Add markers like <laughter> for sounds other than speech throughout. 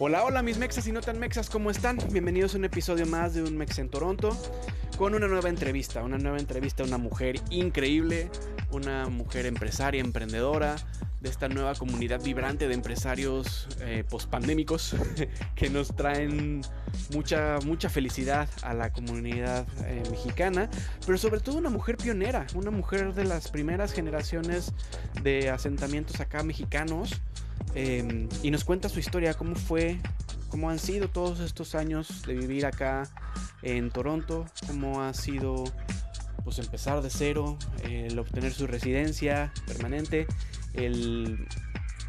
Hola, hola mis mexas y no tan mexas, ¿cómo están? Bienvenidos a un episodio más de Un Mex en Toronto con una nueva entrevista, una nueva entrevista a una mujer increíble, una mujer empresaria, emprendedora, de esta nueva comunidad vibrante de empresarios eh, pospandémicos <laughs> que nos traen mucha, mucha felicidad a la comunidad eh, mexicana, pero sobre todo una mujer pionera, una mujer de las primeras generaciones de asentamientos acá mexicanos Em, y nos cuenta su historia, cómo fue, cómo han sido todos estos años de vivir acá en Toronto, cómo ha sido pues empezar de cero, el obtener su residencia permanente, el,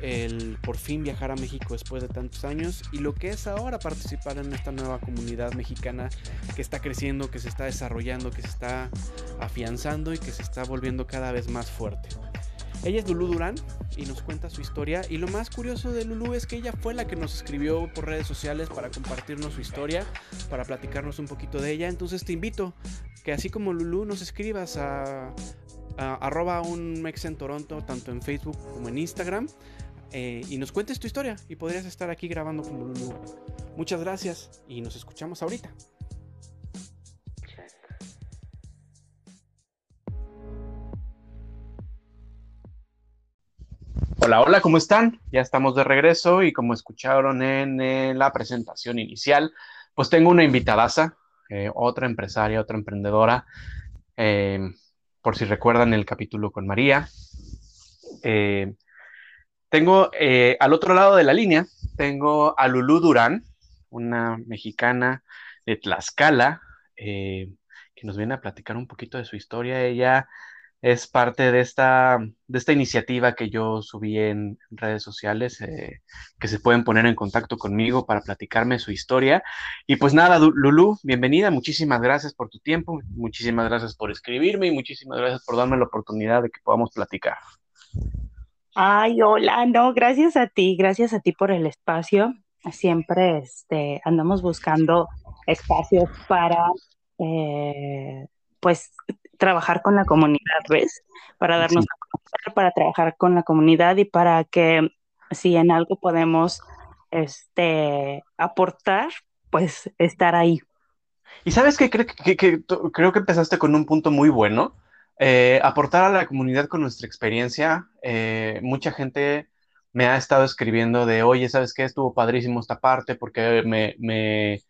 el por fin viajar a México después de tantos años y lo que es ahora participar en esta nueva comunidad mexicana que está creciendo, que se está desarrollando, que se está afianzando y que se está volviendo cada vez más fuerte. Ella es Lulu Durán y nos cuenta su historia. Y lo más curioso de Lulu es que ella fue la que nos escribió por redes sociales para compartirnos su historia, para platicarnos un poquito de ella. Entonces te invito que así como Lulu nos escribas a, arroba un mex en Toronto, tanto en Facebook como en Instagram. Eh, y nos cuentes tu historia y podrías estar aquí grabando como Lulu. Muchas gracias y nos escuchamos ahorita. Hola, hola, ¿cómo están? Ya estamos de regreso y como escucharon en, la presentación inicial, pues tengo una invitadaza, eh, otra empresaria, otra emprendedora, eh, por si recuerdan el capítulo con María. Eh, tengo al otro lado de la línea, tengo a Lulú Durán, una mexicana de Tlaxcala, que nos viene a platicar un poquito de su historia. Ella es parte de esta, de esta iniciativa que yo subí en redes sociales, eh, que se pueden poner en contacto conmigo para platicarme su historia. Y pues nada, Lulu, bienvenida, muchísimas gracias por tu tiempo, muchísimas gracias por escribirme y muchísimas gracias por darme la oportunidad de que podamos platicar. Ay, hola, no, gracias a ti, gracias a ti por el espacio. Siempre este, andamos buscando espacios para, eh, pues, trabajar con la comunidad, ¿ves? Para darnos a conocer, para trabajar con la comunidad y para que si en algo podemos este, aportar, pues estar ahí. Y sabes que, creo que empezaste con un punto muy bueno. Eh, aportar a la comunidad con nuestra experiencia. Eh, mucha gente me ha estado escribiendo de, oye, ¿sabes qué? Estuvo padrísimo esta parte porque me, me,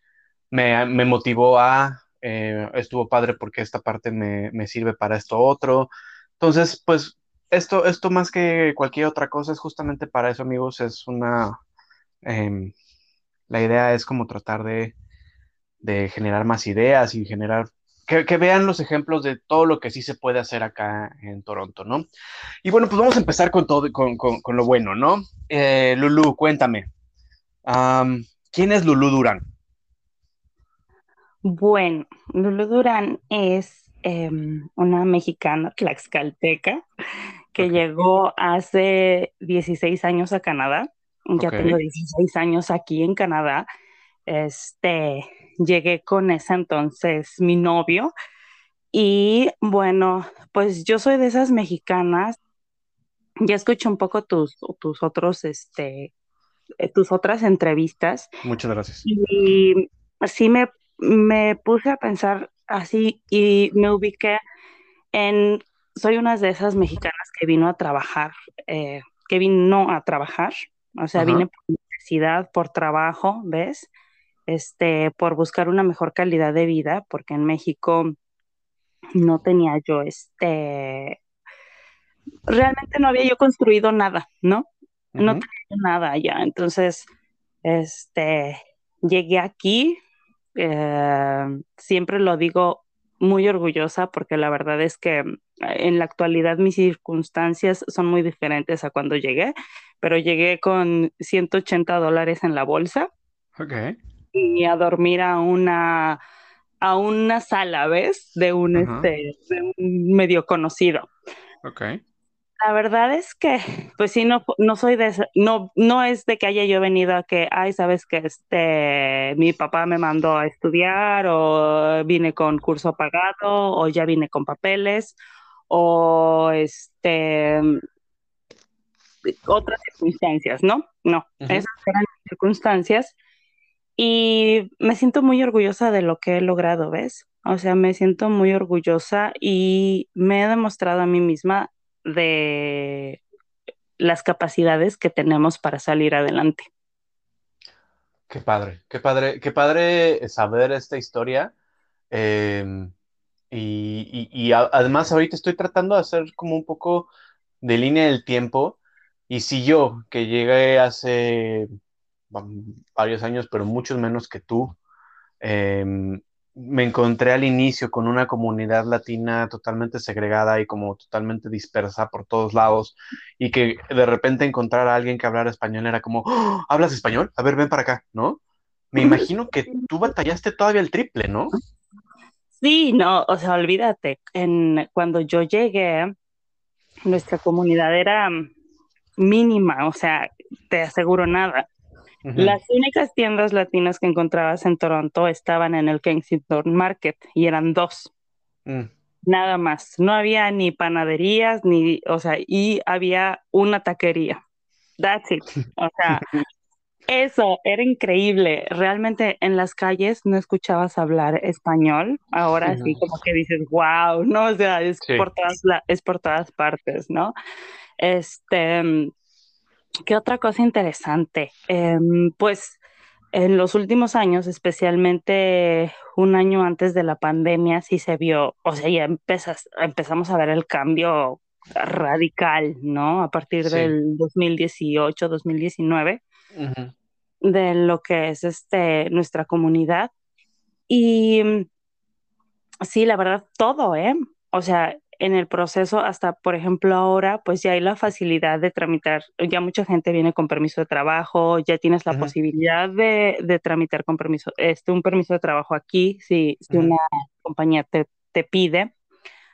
me motivó a eh, estuvo padre porque esta parte me, sirve para esto otro. Entonces, pues esto, esto más que cualquier otra cosa es justamente para eso, amigos, es una... Em, la idea es como tratar de, generar más ideas y generar que, vean los ejemplos de todo lo que sí se puede hacer acá en Toronto, ¿no? Y bueno, pues vamos a empezar con todo, con, con, lo bueno, ¿no? Eh, Lulu, cuéntame. ¿Quién es Lulu Durán? Bueno, Lulu Durán es em, una mexicana tlaxcalteca que llegó hace 16 años a Canadá. Ya tengo 16 años aquí en Canadá. Este, llegué con ese entonces mi novio. Y bueno, pues yo soy de esas mexicanas. Ya escuché un poco tus, tus otros, este, eh, tus otras entrevistas. Muchas gracias. Y sí me me puse a pensar así y me ubiqué en, soy una de esas mexicanas que vino a trabajar, eh, que vino a trabajar, o sea, vine por necesidad, por trabajo, ¿ves? Este, por buscar una mejor calidad de vida, porque en México no tenía yo este, realmente no había yo construido nada, ¿no? No tenía nada allá, entonces, este, llegué aquí, eh, siempre lo digo muy orgullosa porque la verdad es que mm, en la actualidad mis circunstancias son muy diferentes a cuando llegué, pero llegué con 180 dólares en la bolsa. Y a dormir a una, a una sala, ¿ves? De un, este, de un medio conocido. Okay. La verdad es que, pues sí, no, no soy de no, no es de que haya yo venido a que, ay, sabes que este, mi papá me mandó a estudiar, o vine con curso pagado, o ya vine con papeles, o este, otras circunstancias, ¿no? No, esas eran mis circunstancias y me siento muy orgullosa de lo que he logrado, ¿ves? O sea, me siento muy orgullosa y me he demostrado a mí misma de las capacidades que tenemos para salir adelante. Qué padre, qué padre, qué padre saber esta historia. Em, y, además ahorita estoy tratando de hacer como un poco de línea del tiempo. Y si yo, que llegué hace varios años, pero muchos menos que tú, em, me encontré al inicio con una comunidad latina totalmente segregada y como totalmente dispersa por todos lados y que de repente encontrar a alguien que hablara español era como, ¡Oh! ¿hablas español? A ver, ven para acá, ¿no? Me imagino que tú batallaste todavía el triple, ¿no? Sí, no, o sea, olvídate, en, cuando yo llegué, nuestra comunidad era mínima, o sea, te aseguro nada. Las únicas tiendas latinas que encontrabas en Toronto estaban en el Kensington Market y eran dos. Mm. Nada más. No había ni panaderías, ni, o sea, y había una taquería. That's it. O sea, <laughs> eso era increíble. Realmente en las calles no escuchabas hablar español. Ahora sí, como que dices, wow, ¿no? O sea, es, por todas es por todas partes, ¿no? Este, ¿Qué otra cosa interesante? Em, pues en los últimos años, especialmente un año antes de la pandemia, sí se vio, o sea, ya empezamos a ver el cambio radical, ¿no? A partir del 2018, 2019, de lo que es este, nuestra comunidad. Y sí, la verdad, todo, ¿eh? O sea, en el proceso hasta, por ejemplo, ahora, pues ya hay la facilidad de tramitar, ya mucha gente viene con permiso de trabajo, ya tienes la posibilidad de, de, tramitar con permiso, este, un permiso de trabajo aquí, si, si una compañía te, te pide.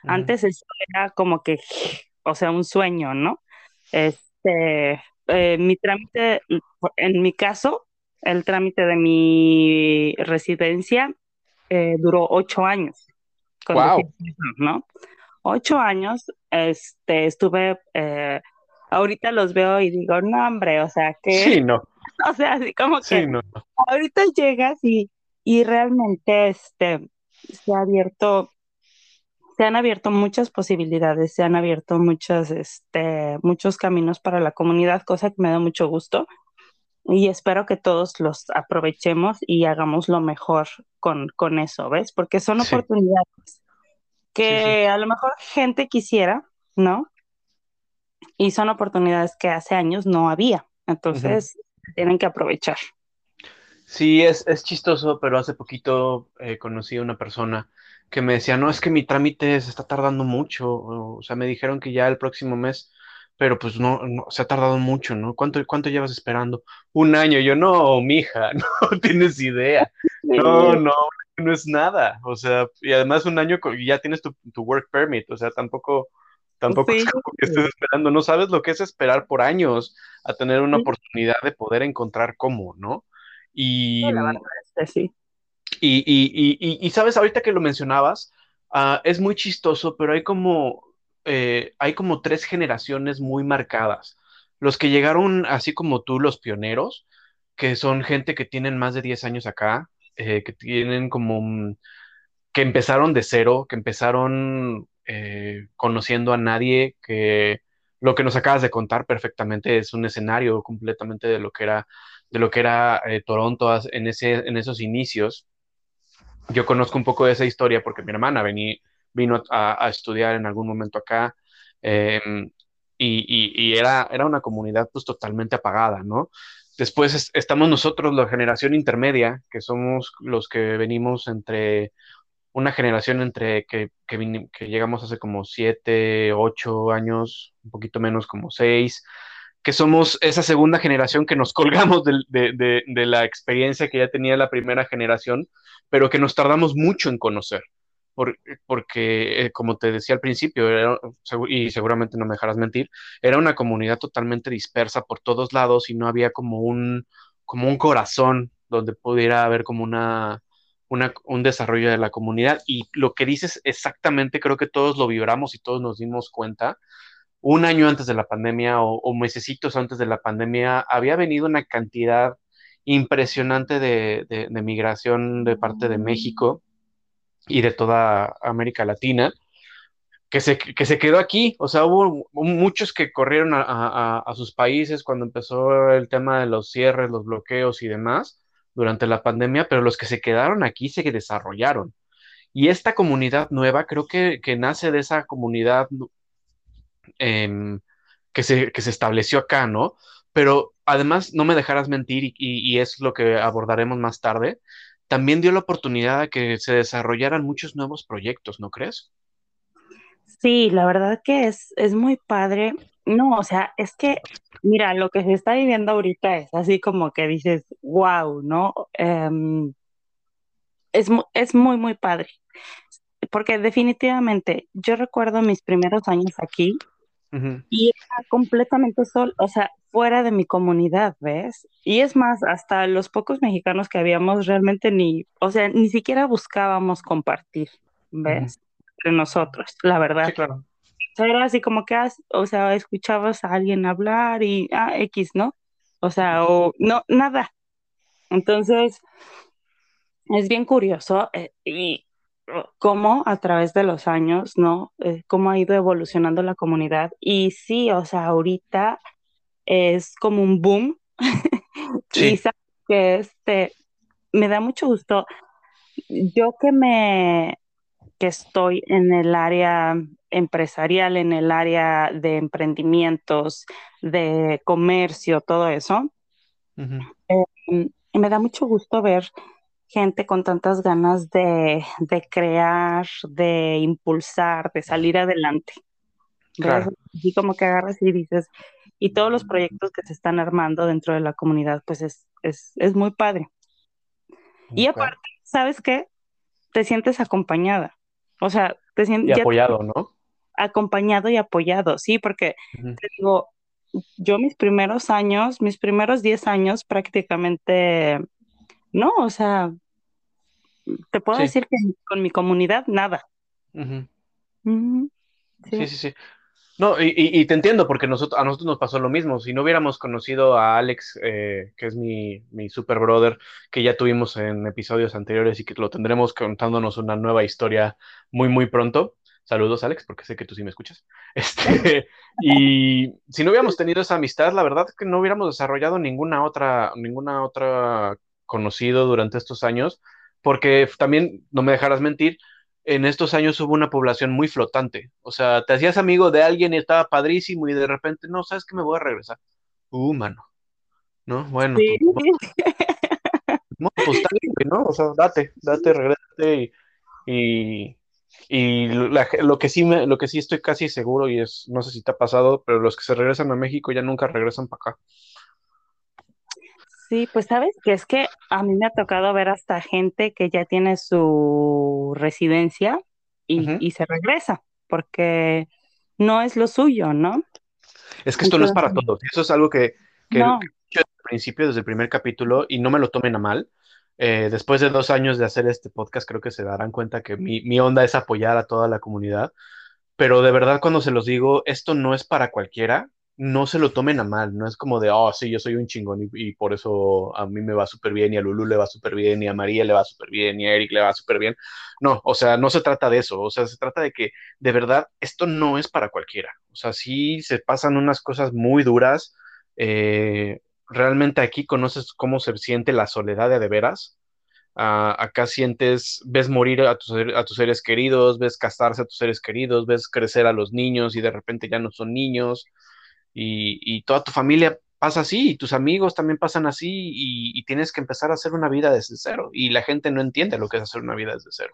Antes eso era como que, o sea, un sueño, ¿no? Este, eh, mi trámite, en mi caso, el trámite de mi residencia eh, duró ocho años. Wow. ¿no? Ocho años, este, estuve, eh, ahorita los veo y digo, no, hombre, o sea, que... Sí, no. <laughs> O sea, así como que ahorita llegas y, y realmente este, se ha abierto, se han abierto muchas posibilidades, se han abierto muchos, este, muchos caminos para la comunidad, cosa que me da mucho gusto. Y espero que todos los aprovechemos y hagamos lo mejor con, con eso, ¿ves? Porque son oportunidades que a lo mejor gente quisiera, ¿no? Y son oportunidades que hace años no había. Entonces, tienen que aprovechar. Sí, es, es chistoso, pero hace poquito eh, conocí a una persona que me decía, no, es que mi trámite se está tardando mucho, o, sea, me dijeron que ya el próximo mes, pero pues no, no, se ha tardado mucho, ¿no? ¿Cuánto, ¿Cuánto llevas esperando? Un año, yo no, mija, <laughs> no tienes idea. <laughs> No, no, no es nada, o sea, y además un año y ya tienes tu, work permit, o sea, tampoco, tampoco es como que estés esperando, no sabes lo que es esperar por años a tener una oportunidad de poder encontrar cómo, ¿no? Y, sí. Y, y, y, y, sabes, ahorita que lo mencionabas, uh, es muy chistoso, pero hay como, eh, hay como tres generaciones muy marcadas. Los que llegaron así como tú, los pioneros, que son gente que tienen más de 10 años acá, eh, que tienen como, que empezaron de cero, que empezaron eh, conociendo a nadie, que lo que nos acabas de contar perfectamente es un escenario completamente de lo que era, de lo que era eh, Toronto en, ese, en esos inicios. Yo conozco un poco de esa historia porque mi hermana vení, vino a, estudiar en algún momento acá. Em, y, y, era, era una comunidad pues totalmente apagada, ¿no? Después estamos nosotros, la generación intermedia, que somos los que venimos entre una generación entre que, que, llegamos hace como siete, ocho años, un poquito menos como seis, que somos esa segunda generación que nos <laughs> colgamos de, de la experiencia que ya tenía la primera generación, pero que nos tardamos mucho en conocer porque, eh, como te decía al principio, y seguramente no me dejarás mentir, era una comunidad totalmente dispersa por todos lados y no había como un, como un corazón donde pudiera haber como una, un desarrollo de la comunidad. Y lo que dices exactamente, creo que todos lo vibramos y todos nos dimos cuenta. Un año antes de la pandemia o, o mesecitos antes de la pandemia, había venido una cantidad impresionante de, de, migración de parte de México y de toda América Latina, que se, que se quedó aquí. O sea, hubo muchos que corrieron a, a, sus países cuando empezó el tema de los cierres, los bloqueos y demás durante la pandemia, pero los que se quedaron aquí se desarrollaron. Y esta comunidad nueva creo que, que nace de esa comunidad eh, que, se, que se estableció acá, ¿no? Pero además, no me dejarás mentir, y, y, es lo que abordaremos más tarde, también dio la oportunidad a que se desarrollaran muchos nuevos proyectos, ¿no crees? Sí, la verdad que es, es muy padre. No, o sea, es que, mira, lo que se está viviendo ahorita es así como que dices, wow, ¿no? Um, es, es muy, muy padre. Porque definitivamente, yo recuerdo mis primeros años aquí y era completamente sol, o sea, fuera de mi comunidad, ¿ves? Y es más, hasta los pocos mexicanos que habíamos realmente ni, o sea, ni siquiera buscábamos compartir, ¿ves? Entre nosotros, la verdad. Sí, claro. era así como que, o sea, escuchabas a alguien hablar y, ah, X, ¿no? O sea, o no, nada. Entonces, es bien curioso eh, y cómo a través de los años, ¿no? Eh, cómo ha ido evolucionando la comunidad. Y sí, o sea, ahorita es como un boom. <laughs> Sí. y que este, me da mucho gusto. Yo que me, que estoy en el área empresarial, en el área de emprendimientos, de comercio, todo eso, eh, me da mucho gusto ver gente con tantas ganas de, crear, de impulsar, de salir adelante. Claro. Y como que agarras y dices, y todos los proyectos que se están armando dentro de la comunidad, pues es, es, muy padre. Y aparte, ¿sabes qué? Te sientes acompañada. O sea, te sientes... Y apoyado, ¿no? Acompañado y apoyado, sí, porque te digo, yo mis primeros años, mis primeros 10 años prácticamente no, o sea, te puedo decir que con mi comunidad nada. sí. sí, sí, No, y, te entiendo, porque nosotros, a nosotros nos pasó lo mismo. Si no hubiéramos conocido a Alex, eh, que es mi, mi super brother, que ya tuvimos en episodios anteriores y que lo tendremos contándonos una nueva historia muy, muy pronto. Saludos, Alex, porque sé que tú sí me escuchas. <laughs> Este, y si no hubiéramos tenido esa amistad, la verdad es que no hubiéramos desarrollado ninguna otra, ninguna otra conocido durante estos años, porque también, no me dejarás mentir, en estos años hubo una población muy flotante. O sea, te hacías amigo de alguien y estaba padrísimo y de repente, no, sabes que me voy a regresar. Uh, mano. ¿No? Bueno. Pues, no, pues ¿no? O sea, date, date, regrésate y, y, lo, que sí me, lo que sí estoy casi seguro y es, no sé si te ha pasado, pero los que se regresan a México ya nunca regresan para acá. Sí, pues sabes que es que a mí me ha tocado ver hasta gente que ya tiene su residencia y, se regresa, porque no es lo suyo, ¿no? Es que esto no es para todos. Eso es algo que, que, al principio, desde el primer capítulo, y no me lo tomen a mal. Eh, después de dos años de hacer este podcast, creo que se darán cuenta que mi, mi onda es apoyar a toda la comunidad. Pero de verdad, cuando se los digo, esto no es para cualquiera no se lo tomen a mal, no es como de, oh, sí, yo soy un chingón y, por eso a mí me va súper bien y a Lulu le va súper bien y a María le va súper bien y a Eric le va súper bien. No, o sea, no se trata de eso, o sea, se trata de que de verdad esto no es para cualquiera. O sea, sí se pasan unas cosas muy duras. Eh, realmente aquí conoces cómo se siente la soledad de, de veras. Ah, acá sientes, ves morir a tus, a tus seres queridos, ves casarse a tus seres queridos, ves crecer a los niños y de repente ya no son niños y, toda tu familia pasa así y tus amigos también pasan así y, tienes que empezar a hacer una vida desde cero y la gente no entiende lo que es hacer una vida desde cero.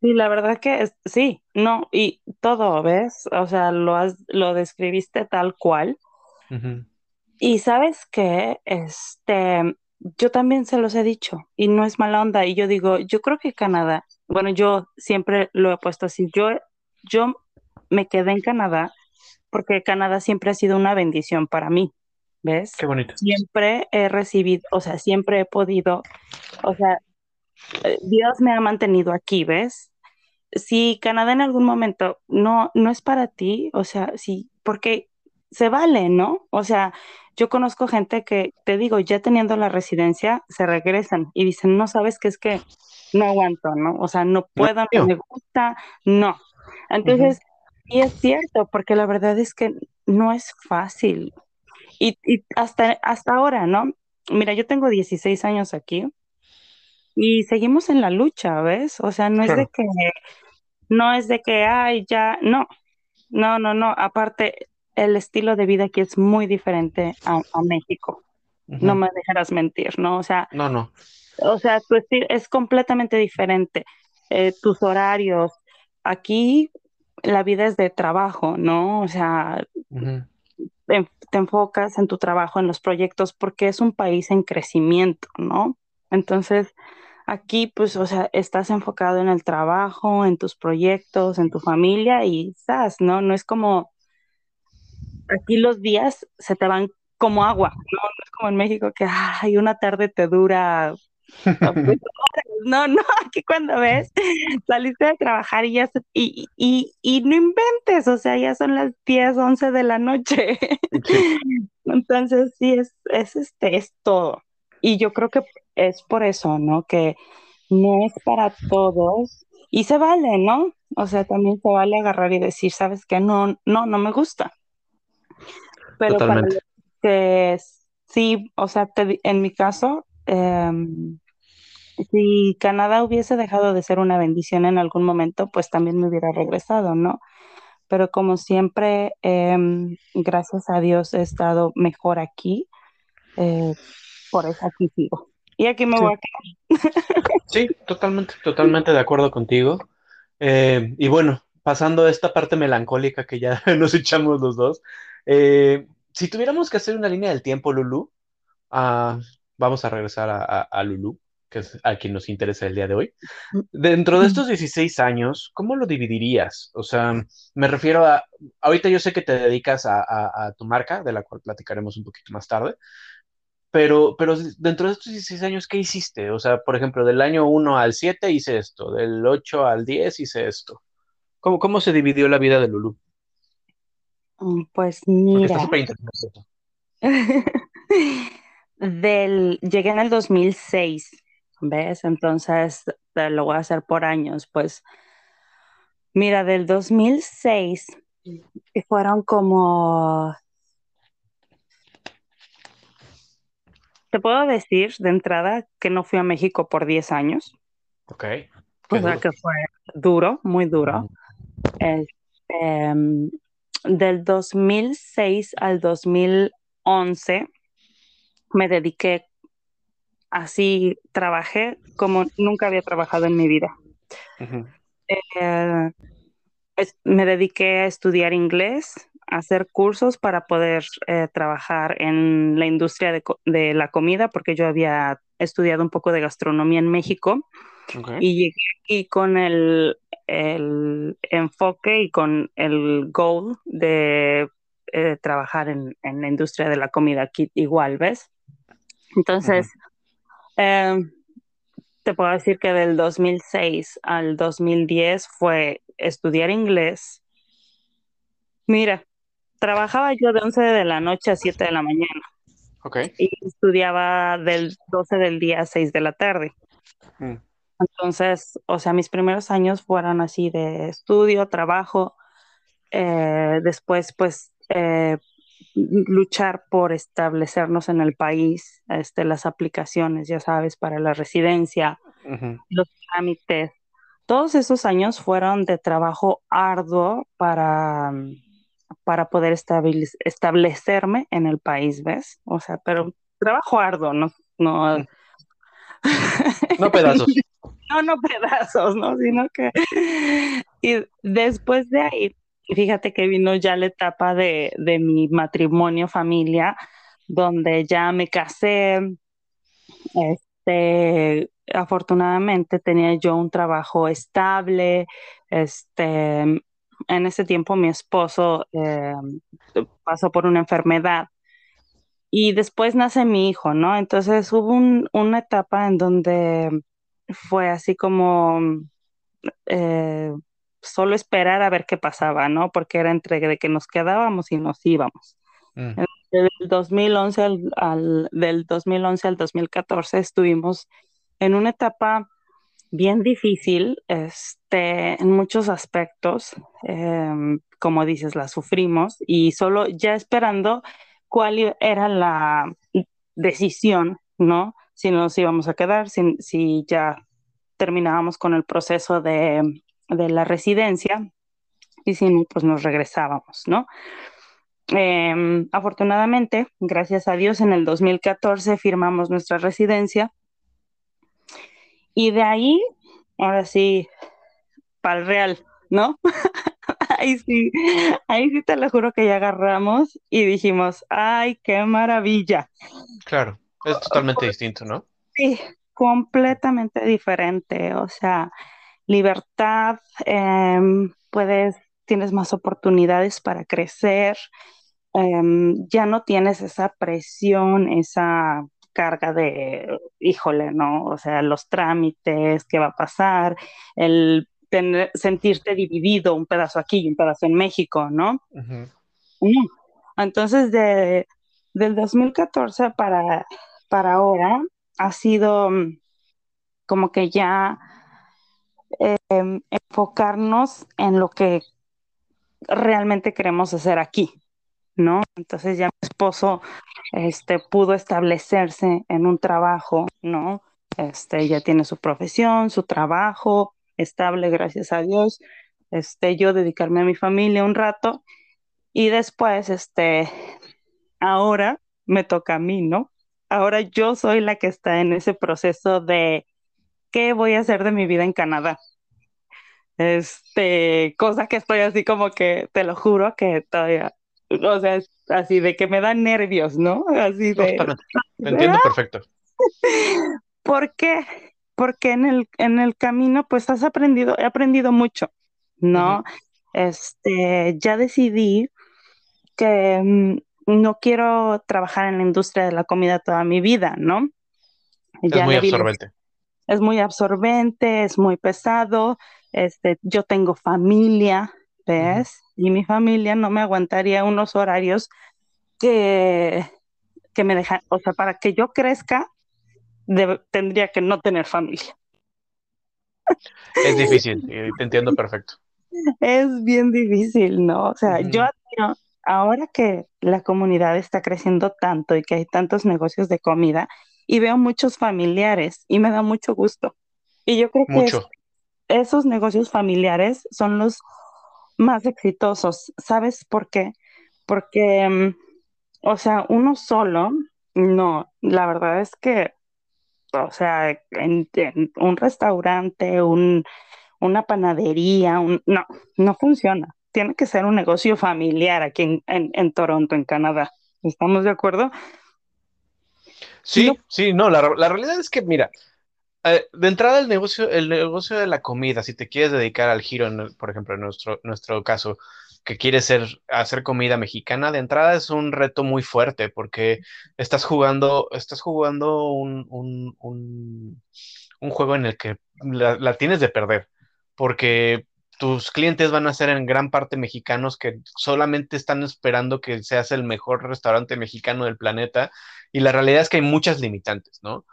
Sí, la verdad que sí, no, y todo, ¿ves? O sea, lo, has, lo describiste tal cual. Y sabes que, este, yo también se los he dicho y no es mala onda. Y yo digo, yo creo que Canadá, bueno, yo siempre lo he puesto así, yo, yo me quedé en Canadá porque Canadá siempre ha sido una bendición para mí, ¿ves? Qué bonito. Siempre he recibido, o sea, siempre he podido, o sea, eh, Dios me ha mantenido aquí, ¿ves? Si Canadá en algún momento no, no es para ti, o sea, sí, porque se vale, ¿no? O sea, yo conozco gente que, te digo, ya teniendo la residencia, se regresan y dicen, no sabes qué es que no aguanto, ¿no? O sea, no puedo, no me gusta, no. Entonces, y es cierto, porque la verdad es que no es fácil. Y, y, hasta, hasta ahora, ¿no? Mira, yo tengo 16 años aquí y seguimos en la lucha, ¿ves? O sea, no es de que, no es de que, ay, ya, no, no, no, no. Aparte, el estilo de vida aquí es muy diferente a, México. No me dejarás mentir, ¿no? O sea, no, no. O sea, tu estilo es completamente diferente. Eh, tus horarios. Aquí la vida es de trabajo, ¿no? O sea, te, enfocas en tu trabajo, en los proyectos, porque es un país en crecimiento, ¿no? Entonces, aquí, pues, o sea, estás enfocado en el trabajo, en tus proyectos, en tu familia y estás, ¿no? No es como, aquí los días se te van como agua, ¿no? No es como en México que, ay, una tarde te dura <laughs> no, <laughs> no, aquí cuando ves, saliste de trabajar y ya, y, y, y, no inventes, o sea, ya son las 10, 11 de la noche. <laughs> Entonces, sí, es, es, este, es todo. Y yo creo que es por eso, ¿no? Que no es para todos y se vale, ¿no? O sea, también se vale agarrar y decir, ¿sabes qué? No, no, no me gusta. Pero para que sí, o sea, en mi caso, em, si Canadá hubiese dejado de ser una bendición en algún momento, pues también me hubiera regresado, ¿no? Pero como siempre, em, gracias a Dios he estado mejor aquí, eh, por eso aquí sigo. Y aquí me voy a quedar. <laughs> Sí, totalmente, totalmente de acuerdo contigo. Eh, y bueno, pasando a esta parte melancólica que ya <laughs> nos echamos los dos, eh, si tuviéramos que hacer una línea del tiempo, Lulu, ah, vamos a regresar a, a Lulu que es a quien nos interesa el día de hoy. Dentro de estos 16 años, ¿cómo lo dividirías? O sea, me refiero a, ahorita yo sé que te dedicas a, tu marca, de la cual platicaremos un poquito más tarde, pero, pero dentro de estos 16 años, ¿qué hiciste? O sea, por ejemplo, del año 1 al 7 hice esto, del 8 al 10 hice esto. ¿Cómo, cómo se dividió la vida de Lulu? Mm, pues mira. <laughs> del, llegué en el 2006 ¿ves? Entonces lo voy a hacer por años, pues mira, del 2006 fueron como, te puedo decir de entrada que no fui a México por 10 años. Ok. O sea que fue duro, muy duro. Este, del 2006 al 2011 me dediqué así trabajé como nunca había trabajado en mi vida. Eh, me dediqué a estudiar inglés, a hacer cursos para poder eh, trabajar en la industria de, la comida, porque yo había estudiado un poco de gastronomía en México. Y llegué aquí con el, enfoque y con el goal de eh, trabajar en, la industria de la comida aquí igual, ¿ves? Entonces, Em, te puedo decir que del 2006 al 2010 fue estudiar inglés. Mira, trabajaba yo de 11 de la noche a 7 de la mañana. Okay. Y estudiaba del 12 del día a 6 de la tarde. Mm. Entonces, o sea, mis primeros años fueron así de estudio, trabajo. Eh, después, pues, eh, luchar por establecernos en el país, este, las aplicaciones, ya sabes, para la residencia, los trámites. Todos esos años fueron de trabajo arduo para, para poder establecerme en el país, ¿ves? O sea, pero trabajo arduo, no, no, <laughs> no pedazos. no, no pedazos, ¿no? Sino que... Y después de ahí, fíjate que vino ya la etapa de, mi matrimonio, familia, donde ya me casé. Este, afortunadamente tenía yo un trabajo estable. Este, en ese tiempo mi esposo eh, pasó por una enfermedad y después nace mi hijo, ¿no? Entonces hubo una etapa en donde fue así como eh, solo esperar a ver qué pasaba, ¿no? Porque era entre de que nos quedábamos y nos íbamos. Mm. del 2011 al, al, del 2011 al 2014 estuvimos en una etapa bien difícil este, en muchos aspectos. Em, como dices, la sufrimos y solo ya esperando cuál era la decisión, ¿no? Si nos íbamos a quedar, si, si ya terminábamos con el proceso de, de la residencia y si no, pues nos regresábamos, ¿no? Eh, afortunadamente, gracias a Dios, en el 2014 firmamos nuestra residencia y de ahí, ahora sí, para el real, ¿no? <laughs> ahí sí, ahí sí te lo juro que ya agarramos y dijimos, ay, qué maravilla. Claro, es totalmente distinto, ¿no? Sí, completamente diferente, o sea, libertad, eh, puedes, tienes más oportunidades para crecer, eh, ya no tienes esa presión, esa carga de, híjole, ¿no? O sea, los trámites, qué va a pasar, el tener, sentirte dividido, un pedazo aquí y un pedazo en México, ¿no? Uh -huh. mm. Entonces, de, del 2014 para, para ahora, ha sido mm, como que ya eh, enfocarnos en lo que realmente queremos hacer aquí, ¿no? Entonces ya mi esposo este, pudo establecerse en un trabajo, ¿no? Este, ya tiene su profesión, su trabajo estable, gracias a Dios. Este, yo dedicarme a mi familia un rato y después, este, ahora me toca a mí, ¿no? Ahora yo soy la que está en ese proceso de qué voy a hacer de mi vida en Canadá. Este, cosa que estoy así como que, te lo juro que todavía, o sea, así de que me dan nervios, ¿no? Así de... Te entiendo perfecto. <laughs> ¿Por qué? Porque en el, en el camino, pues has aprendido, he aprendido mucho, ¿no? Uh -huh. Este, ya decidí que mm, no quiero trabajar en la industria de la comida toda mi vida, ¿no? Es ya muy absorbente. Es muy absorbente, es muy pesado. Este, yo tengo familia, ¿ves? Y mi familia no me aguantaría unos horarios que, que me dejan, o sea, para que yo crezca, de, tendría que no tener familia. Es <laughs> difícil, te entiendo perfecto. Es bien difícil, ¿no? O sea, yo ahora que la comunidad está creciendo tanto y que hay tantos negocios de comida, y veo muchos familiares y me da mucho gusto. Y yo creo que mucho. Es, esos negocios familiares son los más exitosos. ¿Sabes por qué? Porque, um, o sea, uno solo, no, la verdad es que, o sea, en, en un restaurante, un, una panadería, un, no, no funciona tiene que ser un negocio familiar aquí en, en, en Toronto, en Canadá. ¿Estamos de acuerdo? Sí, no. sí, no, la, la, realidad es que, mira, eh, de entrada el negocio, el negocio de la comida, si te quieres dedicar al giro, en, por ejemplo, en nuestro, nuestro caso, que quieres ser, hacer comida mexicana, de entrada es un reto muy fuerte porque estás jugando, estás jugando un, un, un, un juego en el que la, la tienes de perder, porque tus clientes van a ser en gran parte mexicanos que solamente están esperando que seas el mejor restaurante mexicano del planeta y la realidad es que hay muchas limitantes, ¿no?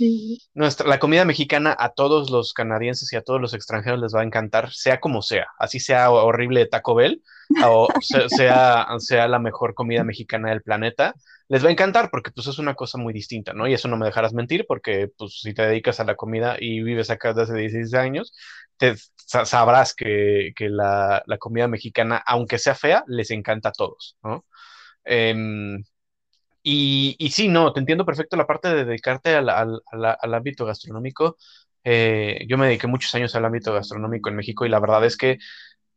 Sí. Nuestra, la comida mexicana a todos los canadienses y a todos los extranjeros les va a encantar, sea como sea, así sea horrible Taco Bell o <laughs> sea, sea la mejor comida mexicana del planeta, les va a encantar porque pues es una cosa muy distinta, ¿no? Y eso no me dejarás mentir porque pues si te dedicas a la comida y vives acá desde hace 16 años, te, sabrás que, que la, la, comida mexicana, aunque sea fea, les encanta a todos, ¿no? Eh, y, y, sí, no, te entiendo perfecto la parte de dedicarte al, ámbito gastronómico. Eh, yo me dediqué muchos años al ámbito gastronómico en México y la verdad es que,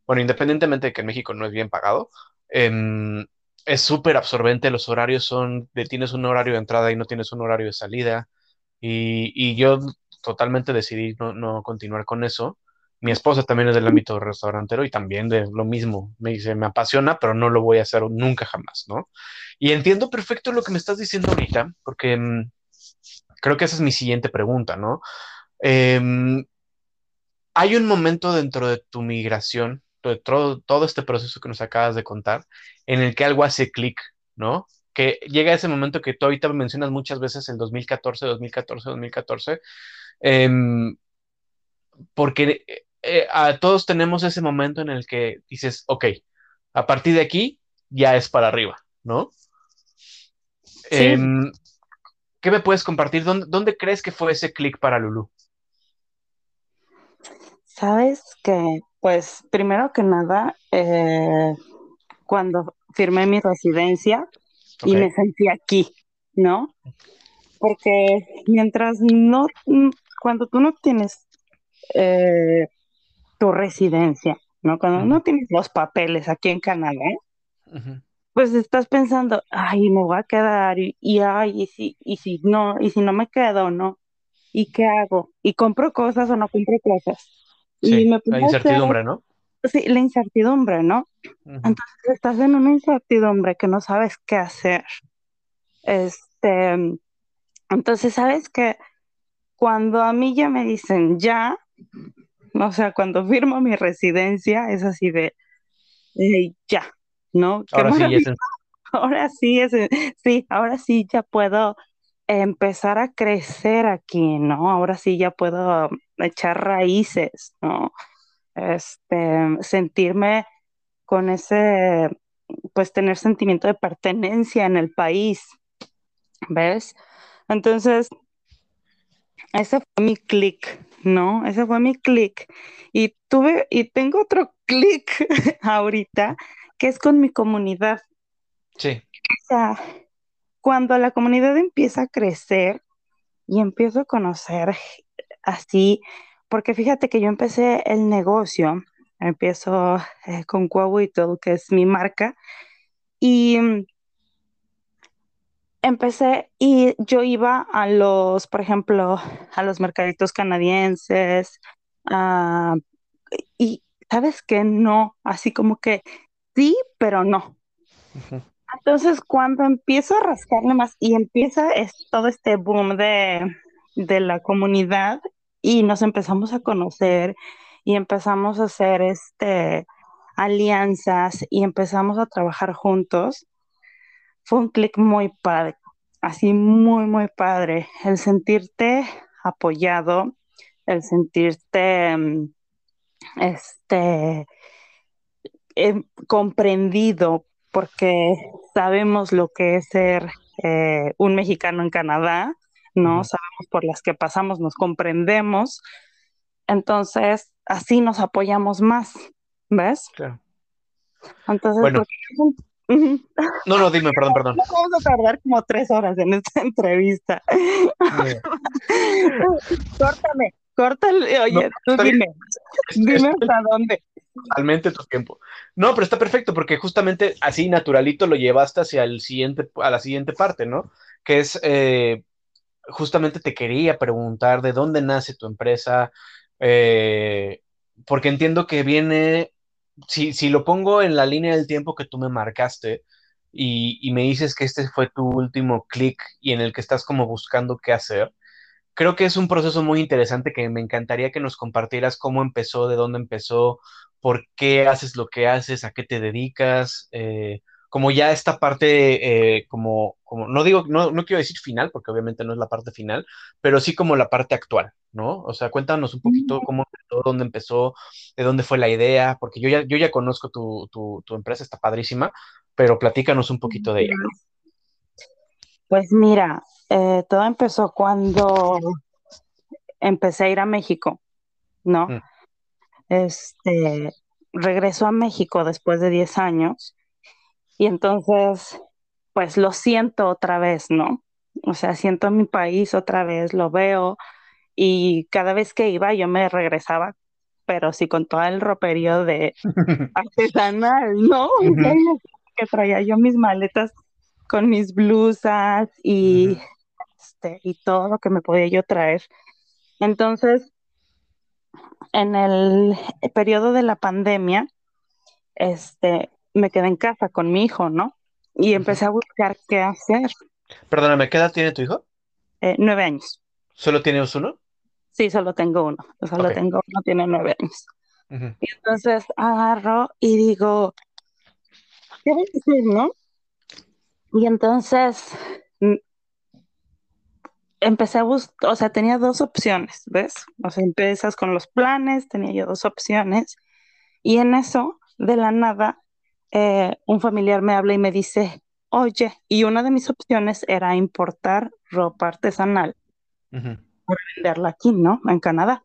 bueno, independientemente de que en México no es bien pagado, eh, es súper absorbente, los horarios son, de, tienes un horario de entrada y no tienes un horario de salida. Y, y yo totalmente decidí no continuar con eso mi esposa también es del ámbito restaurantero y también de lo mismo. Me dice, me apasiona, pero no lo voy a hacer nunca jamás, ¿no? Y entiendo perfecto lo que me estás diciendo ahorita, porque mmm, creo que esa es mi siguiente pregunta, ¿no? Eh, hay un momento dentro de tu migración, de todo, todo este proceso que nos acabas de contar, en el que algo hace clic, ¿no? que llega ese momento que tú ahorita mencionas muchas veces, el 2014, 2014, 2014, porque eh, a todos tenemos ese momento en el que dices, ok, a partir de aquí ya es para arriba, ¿no? Em, ¿Qué me puedes compartir? ¿Dónde, crees que fue ese clic para Lulu? Sabes que, pues, primero que nada, eh, cuando firmé mi residencia y me sentí aquí, ¿no? Porque mientras no, cuando tú no tienes eh, tu residencia, ¿no? Cuando no tienes los papeles aquí en Canadá, pues estás pensando, ay, me voy a quedar y, ay, y si, y si no, y si no me quedo, ¿no? ¿Y qué hago? ¿Y compro cosas o no compro cosas? Sí, la incertidumbre, ¿no? Sí, la incertidumbre, ¿no? Entonces estás en una incertidumbre que no sabes qué hacer. Este, entonces, ¿sabes que Cuando a mí ya me dicen ya, o sea, cuando firmo mi residencia, es así de, ya, ¿no? <laughs> Ahora sí, es ahora sí, es, sí, ahora sí ya puedo empezar a crecer aquí, ¿no? Ahora sí ya puedo echar raíces, ¿no? Este, sentirme con ese, pues tener sentimiento de pertenencia en el país, ¿ves? Entonces, ese fue mi clic, ¿no? Ese fue mi clic. Y tuve, y tengo otro <laughs> clic ahorita, que es con mi comunidad. Sí. O sea, cuando la comunidad empieza a crecer y empiezo a conocer así, porque fíjate que yo empecé el negocio, empiezo eh, con todo que es mi marca, y mm, empecé y yo iba a los, por ejemplo, a los mercaditos canadienses, y sabes que no, así como que sí, pero no. Entonces, cuando empiezo a rascarle más y empieza todo este boom de, de la comunidad y nos empezamos a conocer y empezamos a hacer este alianzas y empezamos a trabajar juntos, fue un clic muy padre, así muy, muy padre. El sentirte apoyado, el sentirte, mm, este, em, comprendido, porque sabemos lo que es ser eh, un mexicano en Canadá, ¿no? Sabemos por las que pasamos, nos comprendemos. Entonces, así nos apoyamos más, ¿ves? Claro. Entonces, bueno. No, no, dime, perdón, perdón. vamos a tardar como tres horas en esta entrevista. <laughs> Córtame, córtale, oye, tú dime, dime hasta dónde. Totalmente tu tiempo. No, pero está perfecto porque justamente así naturalito lo llevaste hacia el siguiente, a la siguiente parte, ¿no? Que es, eh, justamente te quería preguntar de dónde nace tu empresa, eh, porque entiendo que viene si, si lo pongo en la línea del tiempo que tú me marcaste y, me dices que este fue tu último clic y en el que estás como buscando qué hacer, creo que es un proceso muy interesante que me encantaría que nos compartieras cómo empezó, de dónde empezó, por qué haces lo que haces, a qué te dedicas, eh, como ya esta parte, eh, como, como, no digo, no, no quiero decir final, porque obviamente no es la parte final, pero sí como la parte actual, ¿no? O sea, cuéntanos un poquito cómo empezó, dónde empezó, de dónde fue la idea, porque yo ya, yo ya conozco tu, tu, empresa, está padrísima, pero platícanos un poquito de ella. Pues mira, eh, todo empezó cuando empecé a ir a México, ¿no? Mm. Este, regreso a México después de 10 años y entonces, pues lo siento otra vez, ¿no? O sea, siento mi país otra vez, lo veo y cada vez que iba yo me regresaba, pero sí con todo el roperío de <laughs> artesanal, ¿no? Que traía yo mis maletas con mis blusas y, este, y todo lo que me podía yo traer. Entonces, en el periodo de la pandemia, este, me quedé en casa con mi hijo, ¿no? Y empecé a buscar qué hacer. Perdóname, ¿qué edad tiene tu hijo? Eh, nueve años. ¿Solo tienes uno? Sí, solo tengo uno. Solo tengo uno, tiene nueve años. Y entonces agarro y digo, ¿qué voy a hacer, no? Y entonces mm, empecé a buscar, o sea, tenía dos opciones, ¿ves? O sea, empiezas con los planes, tenía yo dos opciones. Y en eso, de la nada, eh, un familiar me habla y me dice, oye, y una de mis opciones era importar ropa artesanal para venderla aquí, ¿no? En Canadá.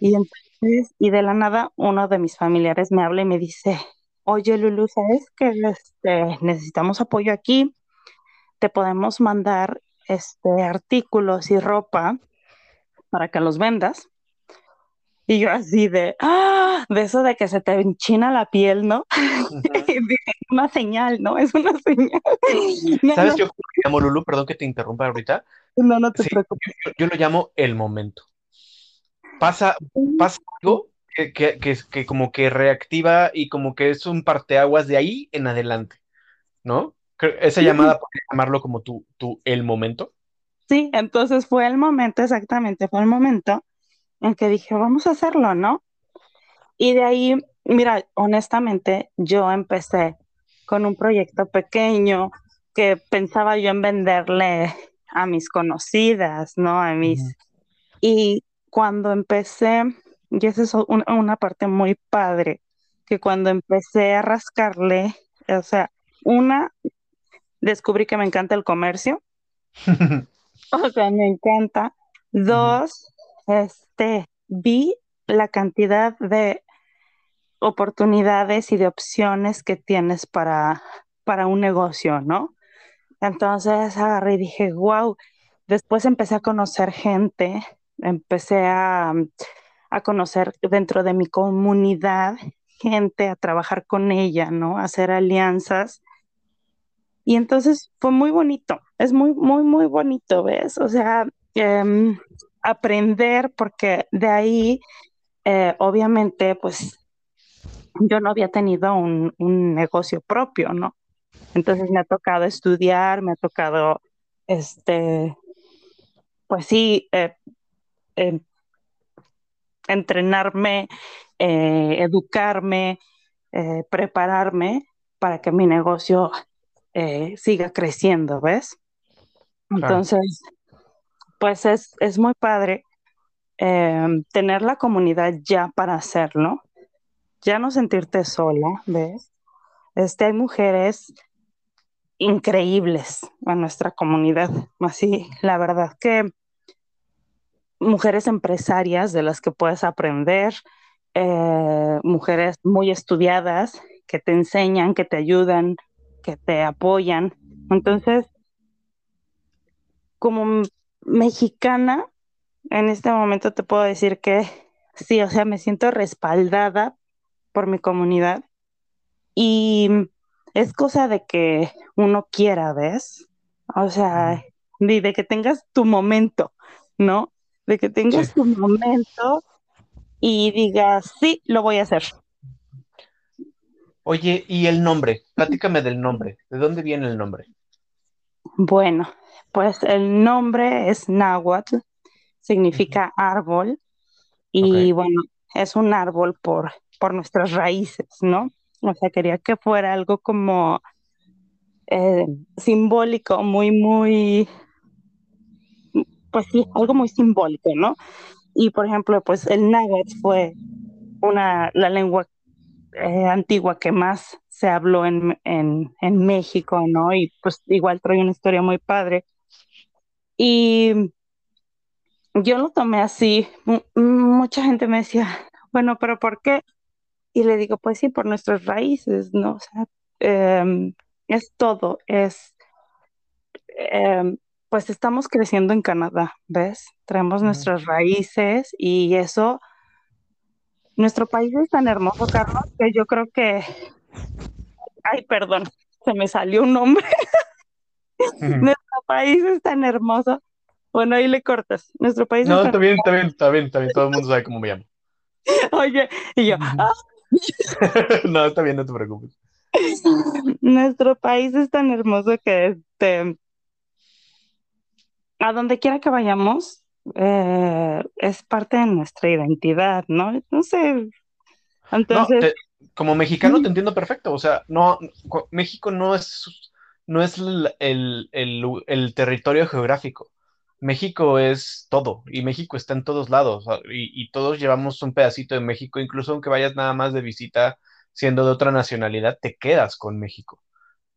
Y entonces, y de la nada, uno de mis familiares me habla y me dice, oye, Lulu, ¿sabes que este, necesitamos apoyo aquí? Te podemos mandar este, artículos y ropa para que los vendas. Y yo así de, ¡ah! De eso de que se te enchina la piel, ¿no? <laughs> Es una señal, ¿no? Es una señal. <laughs> ¿Sabes? Yo llamo Lulu, perdón que te interrumpa ahorita. No, no te preocupes. Yo, lo llamo el momento. Pasa, pasa algo que, que, que, como que reactiva y como que es un parteaguas de ahí en adelante, ¿no? Esa llamada, ¿puedes llamarlo como tu, tu el momento? Sí, entonces fue el momento, exactamente, fue el momento en que dije, vamos a hacerlo, ¿no? Y de ahí, mira, honestamente, yo empecé con un proyecto pequeño que pensaba yo en venderle a mis conocidas, ¿no? A mis... Y cuando empecé, y esa es una parte muy padre, que cuando empecé a rascarle, o sea, una, descubrí que me encanta el comercio, <laughs> o sea, me encanta. Dos, este, vi la cantidad de oportunidades y de opciones que tienes para, para un negocio, ¿no? Entonces agarré y dije, wow. Después empecé a conocer gente, empecé a, a conocer dentro de mi comunidad gente, a trabajar con ella, ¿no? Hacer alianzas. Y entonces fue muy bonito, es muy, muy, muy bonito, ¿ves? O sea, eh, aprender, porque de ahí, eh, obviamente, pues yo no había tenido un, negocio propio, ¿no? Entonces me ha tocado estudiar, me ha tocado, este, pues sí, eh, em, entrenarme, eh, educarme, prepararme para que mi negocio siga creciendo, ¿ves? Entonces, pues es, es muy padre em, tener la comunidad ya para hacerlo, ya no sentirte sola, ¿ves? Este, hay mujeres increíbles en nuestra comunidad, así, la verdad que mujeres empresarias de las que puedes aprender, eh, mujeres muy estudiadas que te enseñan, que te ayudan, que te apoyan. Entonces, como mexicana, en este momento te puedo decir que sí, o sea, me siento respaldada por mi comunidad y es cosa de que uno quiera, ¿ves? O sea, de, que tengas tu momento, ¿no? De que tengas tu momento y digas, sí, lo voy a hacer. Oye, ¿y el nombre? Platícame del nombre. ¿De dónde viene el nombre? Bueno, pues el nombre es náhuatl, significa árbol, y bueno, es un árbol por, por nuestras raíces, ¿no? O sea, quería que fuera algo como eh, simbólico, muy, muy, pues sí, algo muy simbólico, ¿no? Y por ejemplo, pues el náhuatl fue una, la lengua eh, antigua que más se habló en, en, en, México, ¿no? Y pues igual trae una historia muy padre. Y yo lo tomé así. mucha gente me decía, bueno, pero ¿por qué? Y le digo, pues sí, por nuestras raíces, ¿no? O sea, em, es todo, es, em, pues estamos creciendo en Canadá, ¿ves? Traemos nuestras raíces y eso, nuestro país es tan hermoso, Carlos, que yo creo que, ay, perdón, se me salió un nombre. <laughs> país es tan hermoso. Bueno, ahí le cortas. Nuestro país No, está bien, está bien, está bien, está bien. Todo el mundo sabe cómo me llamo. <laughs> Oye, y yo. Ah". <laughs> no, está bien, no te preocupes. <laughs> Nuestro país es tan hermoso que este. A donde quiera que vayamos, eh, es parte de nuestra identidad, ¿no? No sé. Entonces. como mexicano te entiendo perfecto. O sea, no, México no es no es el, territorio geográfico. México es todo y México está en todos lados y, y, todos llevamos un pedacito de México, incluso aunque vayas nada más de visita siendo de otra nacionalidad, te quedas con México.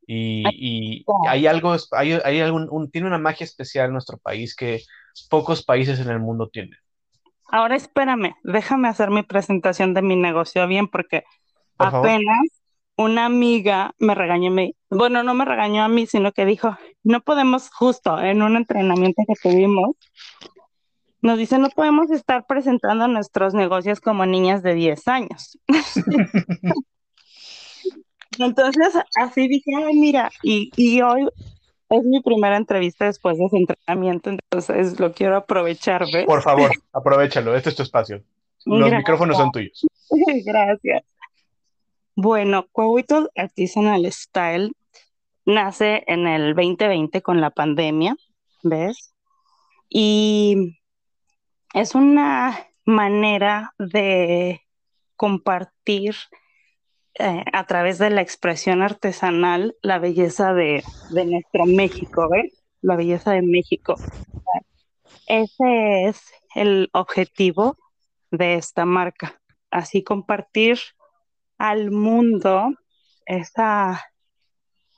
Y, hay algo, hay, hay algún, tiene una magia especial nuestro país que pocos países en el mundo tienen. Ahora espérame, déjame hacer mi presentación de mi negocio bien, porque apenas una amiga me regañó, me, bueno, no me regañó a mí, sino que dijo, no podemos justo en un entrenamiento que tuvimos, nos dice, no podemos estar presentando nuestros negocios como niñas de 10 años. <laughs> Entonces, así dije, mira, y, y, hoy es mi primera entrevista después de ese entrenamiento, entonces lo quiero aprovechar, ¿ves? Por favor, aprovechalo, este es tu espacio. Los micrófonos son tuyos. <laughs> Gracias. Bueno, Coahuitl Artisanal Style nace en el 2020 con la pandemia, ¿ves? Y es una manera de compartir eh, a través de la expresión artesanal la belleza de, nuestro México, ¿ves? La belleza de México. Ese es el objetivo de esta marca, así compartir al mundo esa,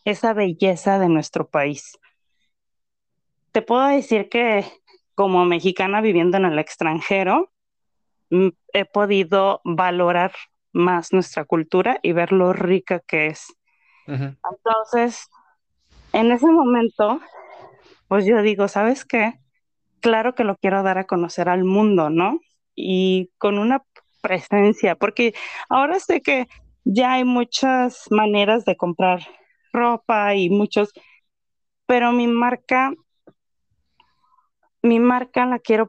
esa belleza de nuestro país. Te puedo decir que como mexicana viviendo en el extranjero, mm, he podido valorar más nuestra cultura y ver lo rica que es. Entonces, en ese momento, pues yo digo, ¿sabes qué? Claro que lo quiero dar a conocer al mundo, ¿no? Y con una presencia, porque ahora sé que ya hay muchas maneras de comprar ropa y muchos, pero mi marca, mi marca la quiero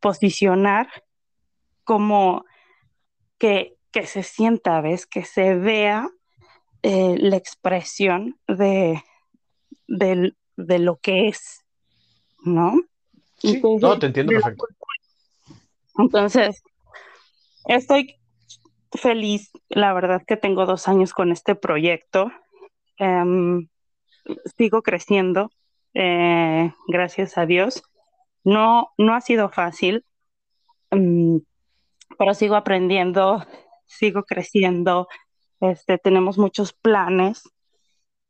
posicionar como que que se sienta, ¿ves? Que se vea eh, la expresión de, de, lo que es, ¿no? Sí, no, te entiendo perfecto. Entonces, estoy feliz, la verdad que tengo dos años con este proyecto. Em, sigo creciendo, eh, gracias a Dios. No, no ha sido fácil, mm, pero sigo aprendiendo sigo creciendo, este, tenemos muchos planes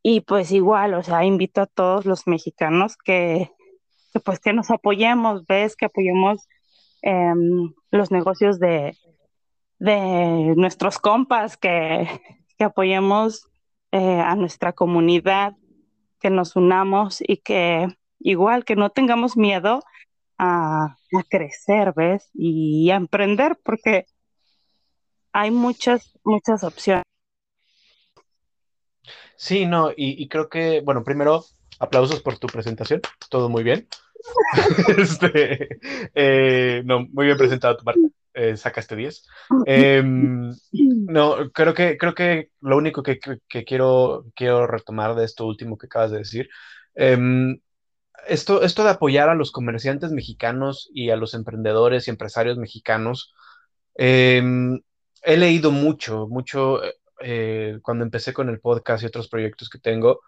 y pues igual, o sea, invito a todos los mexicanos que, pues que nos apoyemos, ves, que apoyemos em, los negocios de, de nuestros compas, que, apoyemos eh, a nuestra comunidad, que nos unamos y que igual que no tengamos miedo a, crecer, ¿ves? Y a emprender, porque hay muchas, muchas opciones. Sí, no, y, creo que, bueno, primero, aplausos por tu presentación, todo muy bien. <laughs> este, eh, no, muy bien presentado tu marca, eh, sacaste 10. Em, no, creo que, creo que lo único que, quiero, quiero retomar de esto último que acabas de decir, em, esto, esto de apoyar a los comerciantes mexicanos y a los emprendedores y empresarios mexicanos, em, he leído mucho, mucho eh, cuando empecé con el podcast y otros proyectos que tengo.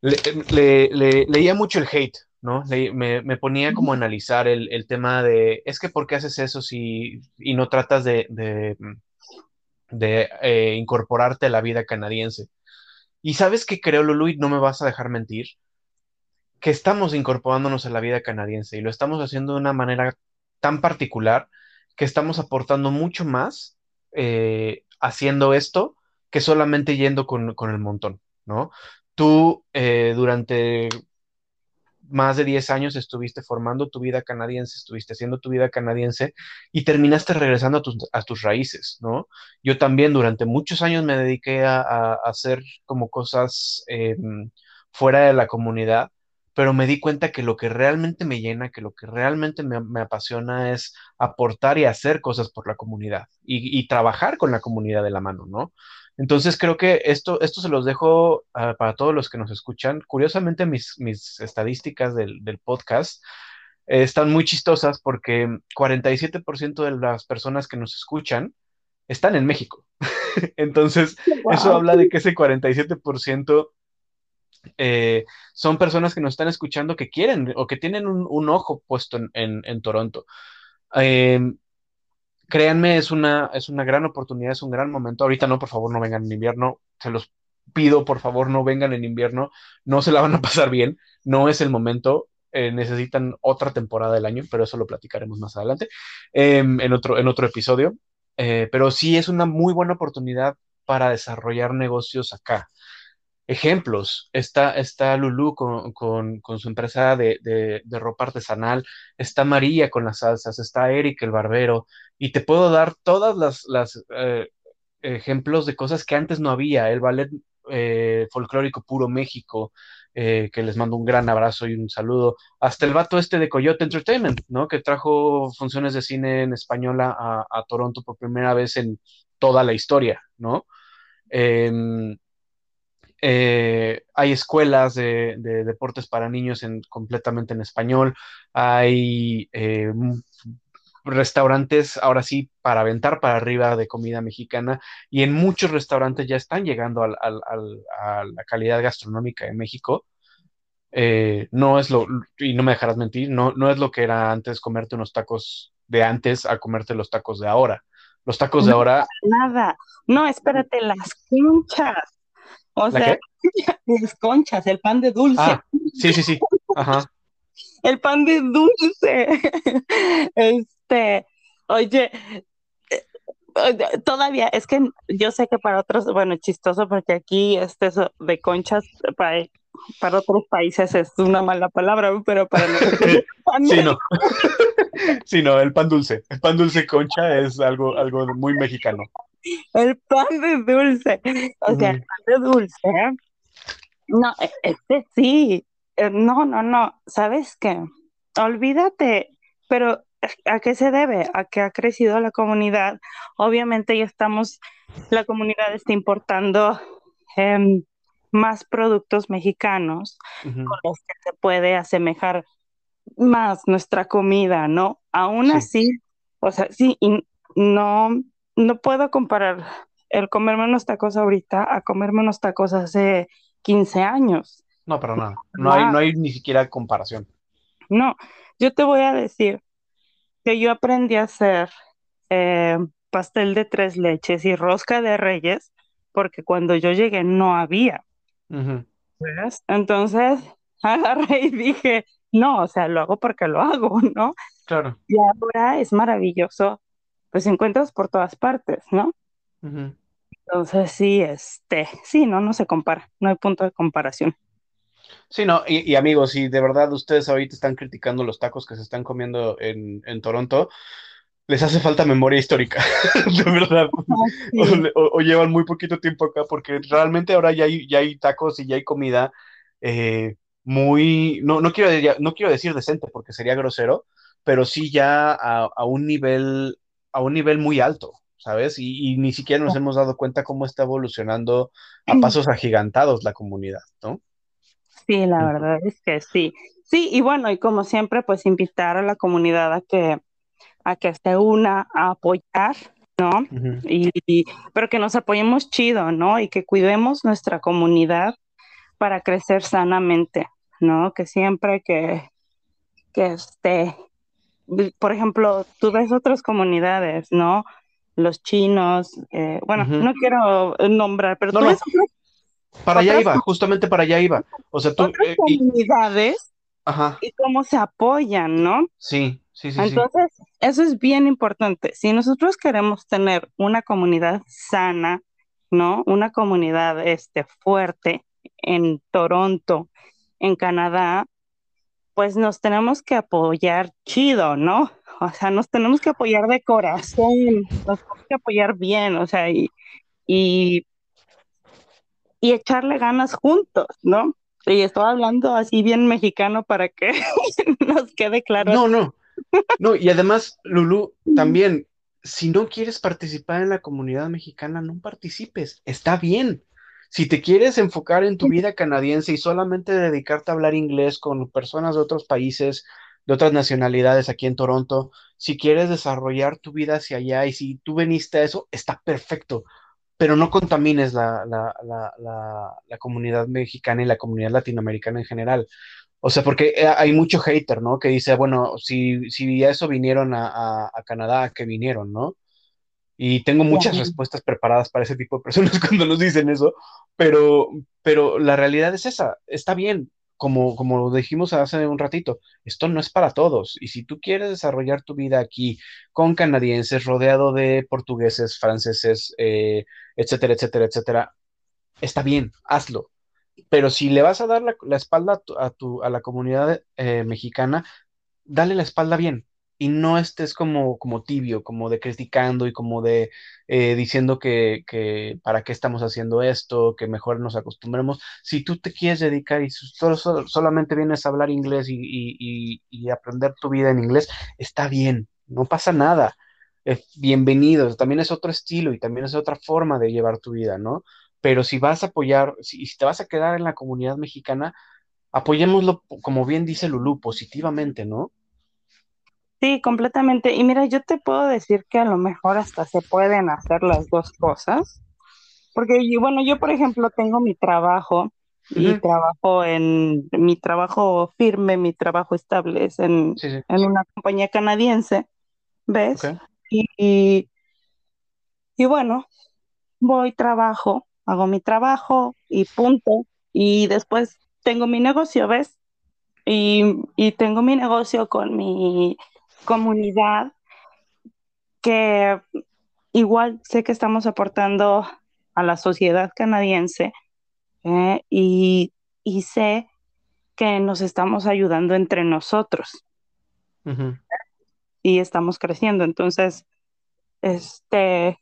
leía mucho el hate, ¿no? me, ponía como a analizar el, tema de, es que ¿por qué haces eso si, y no tratas de, de, eh, incorporarte a la vida canadiense? Y sabes que creo, Lulu, y no me vas a dejar mentir, que estamos incorporándonos a la vida canadiense y lo estamos haciendo de una manera tan particular que estamos aportando mucho más eh, haciendo esto que solamente yendo con, el montón, ¿no? Tú eh, durante más de 10 años estuviste formando tu vida canadiense, estuviste haciendo tu vida canadiense y terminaste regresando a tus, raíces, ¿no? Yo también durante muchos años me dediqué a, hacer como cosas em, fuera de la comunidad pero me di cuenta que lo que realmente me llena, que lo que realmente me, apasiona es aportar y hacer cosas por la comunidad y, trabajar con la comunidad de la mano, ¿no? Entonces creo que esto, esto se los dejo para todos los que nos escuchan. Curiosamente mis, mis estadísticas del, podcast eh, están muy chistosas porque 47% de las personas que nos escuchan están en México. <laughs> Entonces, eso habla de que ese 47% eh, son personas que nos están escuchando que quieren o que tienen un, ojo puesto en, Toronto. Em, créanme, es una, es una gran oportunidad, es un gran momento. Ahorita no, por favor, no vengan en invierno. Se los pido, por favor, no vengan en invierno. No se la van a <laughs> pasar bien. No es el momento. Eh, necesitan otra temporada del año, pero eso lo platicaremos más adelante em, en, otro, en otro episodio. Eh, pero sí es una muy buena oportunidad para desarrollar negocios acá ejemplos. Está, está Lulu con, su empresa de, ropa artesanal, está María con las salsas, está Eric el barbero, y te puedo dar todas las, eh, ejemplos de cosas que antes no había. El ballet eh, folclórico Puro México, eh, que les mando un gran abrazo y un saludo. Hasta el vato este de Coyote Entertainment, ¿no? Que trajo funciones de cine en española a, Toronto por primera vez en toda la historia, ¿no? Em, hay escuelas de, deportes para niños en, completamente en español, hay restaurantes, ahora sí, para aventar para arriba de comida mexicana, y en muchos restaurantes ya están llegando a la calidad gastronómica de México. Eh, no es lo, y no me dejarás mentir, no, no es lo que era antes comerte unos tacos de antes a comerte los tacos de ahora. Los tacos de ahora. Nada. No, espérate, las conchas. O sea, <laughs> las conchas, el pan de dulce. Ah, sí, sí, sí. Ajá. <laughs> El pan de dulce. <laughs> Este, oye, eh, todavía, es que yo sé que para otros, bueno, chistoso porque aquí este de conchas para, para otros países es una mala palabra, pero para <laughs> nosotros sí, no. <laughs> sí, no, el pan dulce. El pan dulce concha es algo, algo muy mexicano. El pan de dulce. O sea, el pan de dulce. No, e, este sí. Eh, no, no, no. ¿Sabes qué? Olvídate. Pero, ¿a qué se debe? A que ha crecido la comunidad. Obviamente ya estamos, la comunidad está importando em, más productos mexicanos con los que se puede asemejar más nuestra comida, ¿no? Aún así, o sea, sí, y no, no puedo comparar el comerme unos tacos ahorita a comerme unos tacos hace 15 años. No, pero nada, no hay, no hay ni siquiera comparación. No, yo te voy a decir que yo aprendí a hacer eh, pastel de tres leches y rosca de reyes porque cuando yo llegué no había. Entonces <laughs> agarré y dije, no, o sea, lo hago porque lo hago, ¿no? Claro. Y ahora es maravilloso, pues encuentras por todas partes, ¿no? Entonces sí, este, sí, no, no se compara, no hay punto de comparación. Sí, no, y, amigos, si de verdad ustedes ahorita están criticando los tacos que se están comiendo en, Toronto, les hace falta memoria histórica, <laughs> de verdad. Ah, o, llevan muy poquito tiempo acá, porque realmente ahora ya hay, ya hay tacos y ya hay comida eh, muy, no, no, quiero, no quiero decir decente porque sería grosero, pero sí ya a, un nivel, a un nivel muy alto, ¿sabes? Y, ni siquiera nos hemos dado cuenta cómo está evolucionando a pasos agigantados la comunidad, ¿no? Sí, la verdad es que sí. Sí, y bueno, y como siempre, pues invitar a la comunidad a que, a que esté una a apoyar, ¿no? y, pero que nos apoyemos chido, ¿no? Y que cuidemos nuestra comunidad para crecer sanamente, ¿no? Que siempre que, que esté, por ejemplo, tú ves otras comunidades, ¿no? Los chinos, eh, bueno, no quiero nombrar, pero tú ves para allá iba, justamente para allá iba. O sea, tú. Otras eh, comunidades Ajá. y cómo se apoyan, ¿no? Sí, sí, sí. Entonces, eso es bien importante. Si nosotros queremos tener una comunidad sana, ¿no? Una comunidad este, fuerte en Toronto, en Canadá, pues nos tenemos que apoyar chido, ¿no? <laughs> O sea, nos tenemos que apoyar de corazón, nos tenemos que apoyar bien, o sea, y, y, echarle ganas juntos, ¿no? Y estoy hablando así bien mexicano para que <laughs> nos quede claro. No, no. No, y además, Lulu, también, si no quieres participar en la comunidad mexicana, no participes. Está bien. Si te quieres enfocar en tu vida canadiense y solamente dedicarte a hablar inglés con personas de otros países, de otras nacionalidades aquí en Toronto, si quieres desarrollar tu vida hacia allá y si tú veniste a eso, está perfecto. Pero no contamines la, la, la, la, comunidad mexicana y la comunidad latinoamericana en general. O sea, porque eh, hay mucho hater, ¿no? Que dice, bueno, si, si a eso vinieron a, a, a Canadá, que vinieron, ¿no? Y tengo muchas respuestas preparadas para ese tipo de <laughs> personas cuando nos dicen eso, pero, pero la realidad es esa, está bien, como, como dijimos hace un ratito, esto no es para todos. Y si tú quieres desarrollar tu vida aquí con canadienses, rodeado de portugueses, franceses, eh, etcétera, etcétera, etcétera, está bien, hazlo. Pero si le vas a dar la, espalda a, tu, a, la comunidad eh, mexicana, dale la espalda bien y no estés como, como tibio, como de criticando y como de eh, diciendo que, que, para qué estamos haciendo esto, que mejor nos acostumbremos. Si tú te quieres dedicar y solo, solamente vienes a hablar inglés y, y, y, aprender tu vida en inglés, está bien, no pasa nada. bienvenido, también es otro estilo y también es otra forma de llevar tu vida, ¿no? Pero si vas a apoyar, si, si te vas a quedar en la comunidad mexicana, apoyémoslo, como bien dice Lulú, positivamente, ¿no? Sí, completamente. Y mira, yo te puedo decir que a lo mejor hasta se pueden hacer las dos cosas. Porque, bueno, yo, por ejemplo, tengo mi trabajo y trabajo en mi trabajo firme, mi trabajo estable es en, en una compañía canadiense, ¿ves? Y, y, bueno, voy, trabajo, hago mi trabajo y punto. Y después tengo mi negocio, ¿ves? Y, y tengo mi negocio con mi comunidad que igual sé que estamos aportando a la sociedad canadiense eh, y, sé que nos estamos ayudando entre nosotros y estamos creciendo. Entonces, este,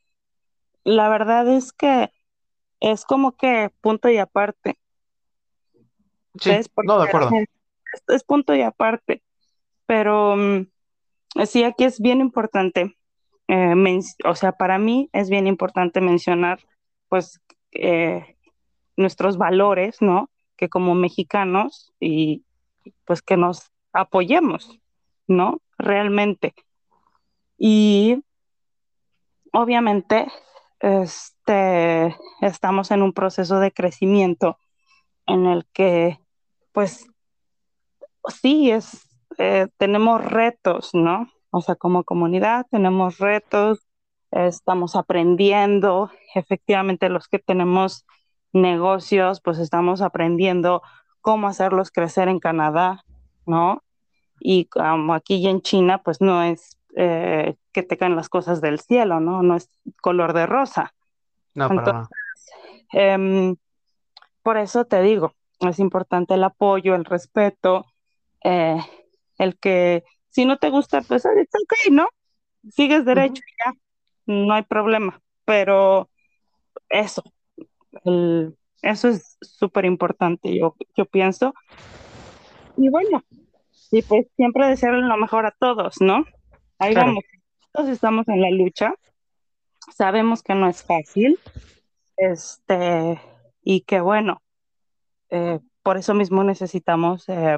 la verdad es que es como que punto y aparte. Sí, no, de acuerdo. Es, punto y aparte, pero mm, Sí, aquí es bien importante, eh, o sea, para mí es bien importante mencionar, pues, eh, nuestros valores, ¿no? Que como mexicanos y pues que nos apoyemos, ¿no? Realmente. Y obviamente, este, estamos en un proceso de crecimiento en el que, pues, sí, es eh, tenemos retos, ¿no? O sea, como comunidad tenemos retos, estamos aprendiendo, efectivamente los que tenemos negocios, pues estamos aprendiendo cómo hacerlos crecer en Canadá, ¿no? Y como aquí en China, pues no es eh, que te caen las cosas del cielo, ¿no? No es color de rosa. No, Entonces, em, por eso te digo, es importante el apoyo, el respeto, eh, el que si no te gusta, pues es ok, ¿no? Sigues derecho ya, no hay problema, pero eso, eso es súper importante, yo, yo pienso. Y bueno, y pues siempre desearle lo mejor a todos, ¿no? Ahí vamos, todos estamos en la lucha, sabemos que no es fácil, este, y que bueno, eh, por eso mismo necesitamos eh,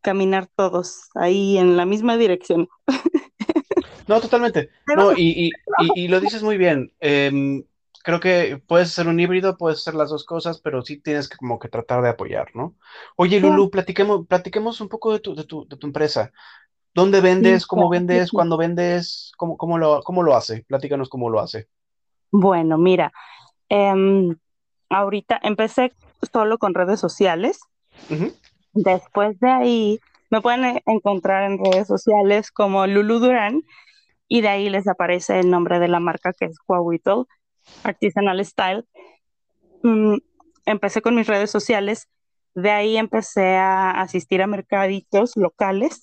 caminar todos ahí en la misma dirección. No, totalmente. No, y, lo dices muy bien. Em, creo que puedes ser un híbrido, puedes ser las dos cosas, pero sí tienes que como que tratar de apoyar, ¿no? Oye, Lulu, platiquemos, platiquemos un poco de tu, de tu, de tu empresa. ¿Dónde vendes? ¿Cómo vendes? ¿Cuándo vendes? ¿Cómo, cómo, lo, ¿Cómo lo hace? Platícanos cómo lo hace. Bueno, mira, em, ahorita empecé solo con redes sociales. Después de ahí, me pueden e-, encontrar en redes sociales como Lulu Durán y de ahí les aparece el nombre de la marca que es Huawito Artisanal Style. Mm, empecé con mis redes sociales, de ahí empecé a asistir a mercaditos locales.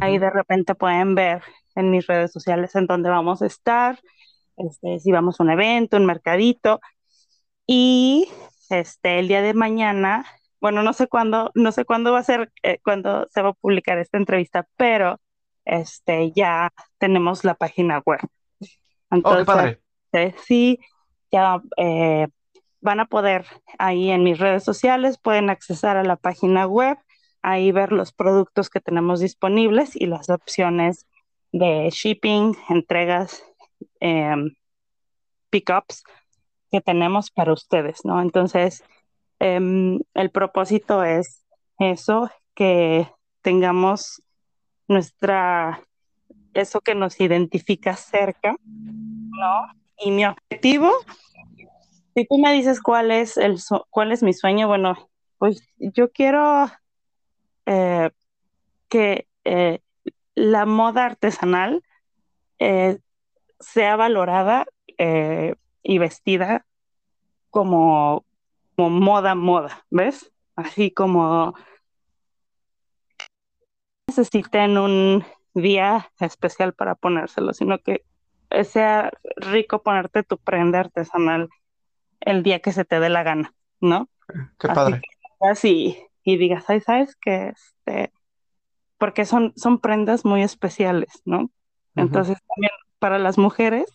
Ahí de repente pueden ver en mis redes sociales en dónde vamos a estar, este, si vamos a un evento, un mercadito. Y este, el día de mañana bueno, no sé cuándo, no sé cuándo va a ser, eh, cuándo se va a publicar esta entrevista, pero este, ya tenemos la página web. Oh, Entonces, padre. Eh, sí, ya eh, van a poder ahí en mis redes sociales, pueden accesar a la página web, ahí ver los productos que tenemos disponibles y las opciones de shipping, entregas, em, pickups que tenemos para ustedes, ¿no? Entonces, em, el propósito es eso, que tengamos nuestra, eso que nos identifica cerca, ¿no? Y mi objetivo, si tú me dices cuál es, el, cuál es mi sueño, bueno, pues yo quiero eh, que eh, la moda artesanal eh, sea valorada y vestida como, como moda, moda, ¿ves? Así como necesiten un día especial para ponérselo, sino que sea rico ponerte tu prenda artesanal el día que se te dé la gana, ¿no? Qué padre. Así, y digas, ay, ¿sabes qué? Este, porque son, son prendas muy especiales, ¿no? Entonces, también para las mujeres,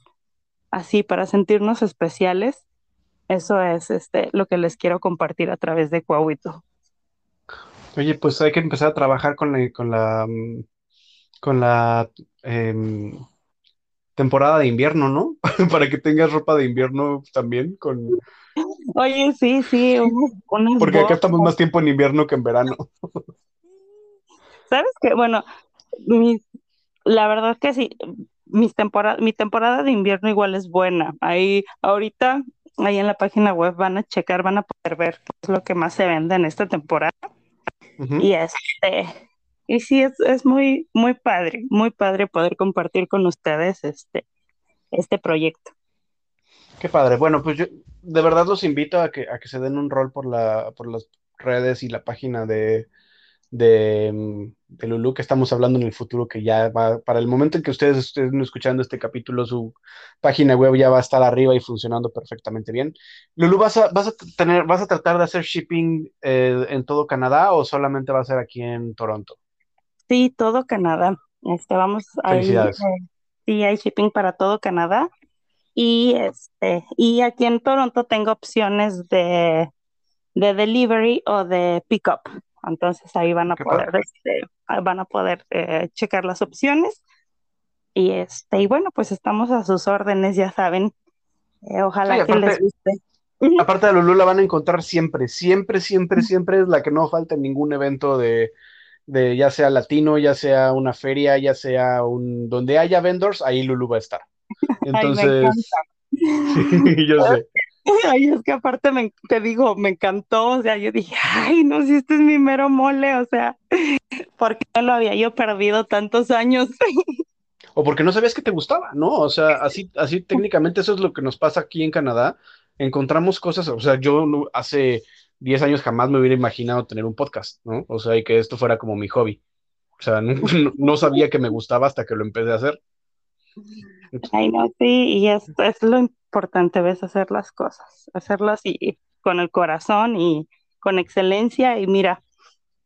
así, para sentirnos especiales, eso es este, lo que les quiero compartir a través de Coahuito. Oye, pues hay que empezar a trabajar con la, con la, con la em, temporada de invierno, ¿no? <laughs> Para que tengas ropa de invierno también con... Oye, sí, sí, Porque acá estamos más tiempo en invierno que en verano. ¿Sabes qué? Bueno, mi, la verdad que sí, mis temporada, mi temporada de invierno igual es buena. Ahí, ahorita, ahí en la página web van a checar, van a poder ver qué es lo que más se vende en esta temporada. Y este, y sí, es, es, muy, muy padre, muy padre poder compartir con ustedes este, este proyecto. Qué padre. Bueno, pues yo de verdad los invito a que, a que se den un rol por, la, por las redes y la página de, de, mm, de, Lulu, que estamos hablando en el futuro, que ya va, para el momento en que ustedes estén escuchando este capítulo, su página web ya va a estar arriba y funcionando perfectamente bien. Lulu, ¿vas a, vas a, tener, vas a tratar de hacer shipping eh, en todo Canadá o solamente va a ser aquí en Toronto? Sí, todo Canadá. Este, vamos a. Eh, sí, hay shipping para todo Canadá. Y este, y aquí en Toronto tengo opciones de, de delivery o de pickup. Entonces ahí van a poder, este, van a poder eh, checar las opciones. Y este, y bueno, pues estamos a sus órdenes, ya saben. Eh, ojalá que les guste. Aparte de Lulu la van a encontrar siempre, siempre, siempre, siempre es la que no falta en ningún evento de, de ya sea latino, ya sea una feria, ya sea un donde haya vendors, ahí Lulu va a estar. <laughs> Entonces, <laughs> sí, yo sé. <laughs> Ay, es que aparte me, te digo, me encantó, o sea, yo dije, ay, no, si este es mi mero mole, o sea, <laughs> ¿por qué no lo había yo perdido tantos años? O porque no sabías que te gustaba, ¿no? O sea, <laughs> así, así técnicamente eso es lo que nos pasa aquí en Canadá. Encontramos cosas, o sea, yo hace 10 años jamás me hubiera imaginado tener un podcast, ¿no? O sea, y que esto fuera como mi hobby. O sea, no, no sabía que me gustaba hasta que lo empecé a hacer. Ay, no, sí, y esto es lo importante, ves, hacer las cosas, hacerlas y, con el corazón y con excelencia y mira,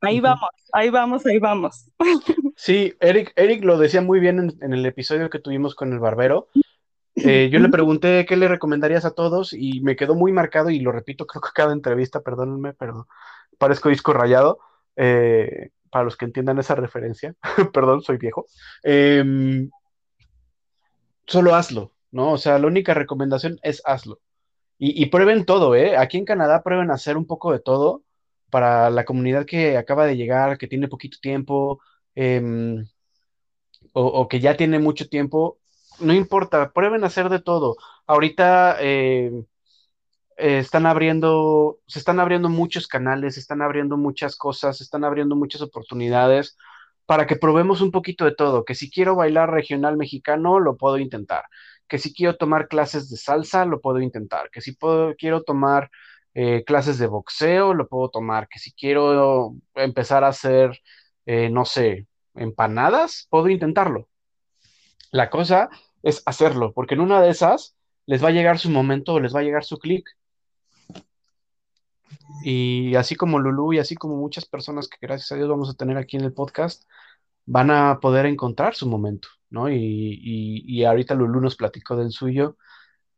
ahí vamos, ahí vamos, ahí vamos. <laughs> Sí, Eric, Eric lo decía muy bien en, el episodio que tuvimos con el barbero. Eh, yo le pregunté qué le recomendarías a todos y me quedó muy marcado y lo repito, <laughs> creo que cada entrevista, perdónenme, pero parezco disco rayado. Eh, para los que entiendan esa referencia, <laughs> perdón, soy viejo. Eh, solo hazlo, ¿no? O sea, la única recomendación es hazlo. Y, prueben todo, ¿eh? Aquí en Canadá prueben hacer un poco de todo para la comunidad que acaba de llegar, que tiene poquito tiempo, em, o, que ya tiene mucho tiempo, no importa, prueben hacer de todo. Ahorita em, eh, están abriendo, se están abriendo muchos canales, se están abriendo muchas cosas, se están abriendo muchas oportunidades para que probemos un poquito de todo, que si quiero bailar regional mexicano, lo puedo intentar, que si quiero tomar clases de salsa, lo puedo intentar, que si puedo, quiero tomar eh, clases de boxeo, lo puedo tomar, que si quiero empezar a hacer, eh, no sé, empanadas, puedo intentarlo. La cosa es hacerlo, porque en una de esas les va a llegar su momento, les va a llegar su clic. Y así como Lulu y así como muchas personas que gracias a Dios vamos a tener aquí en el podcast, van a poder encontrar su momento, ¿no? Y, ahorita Lulu nos platicó del suyo.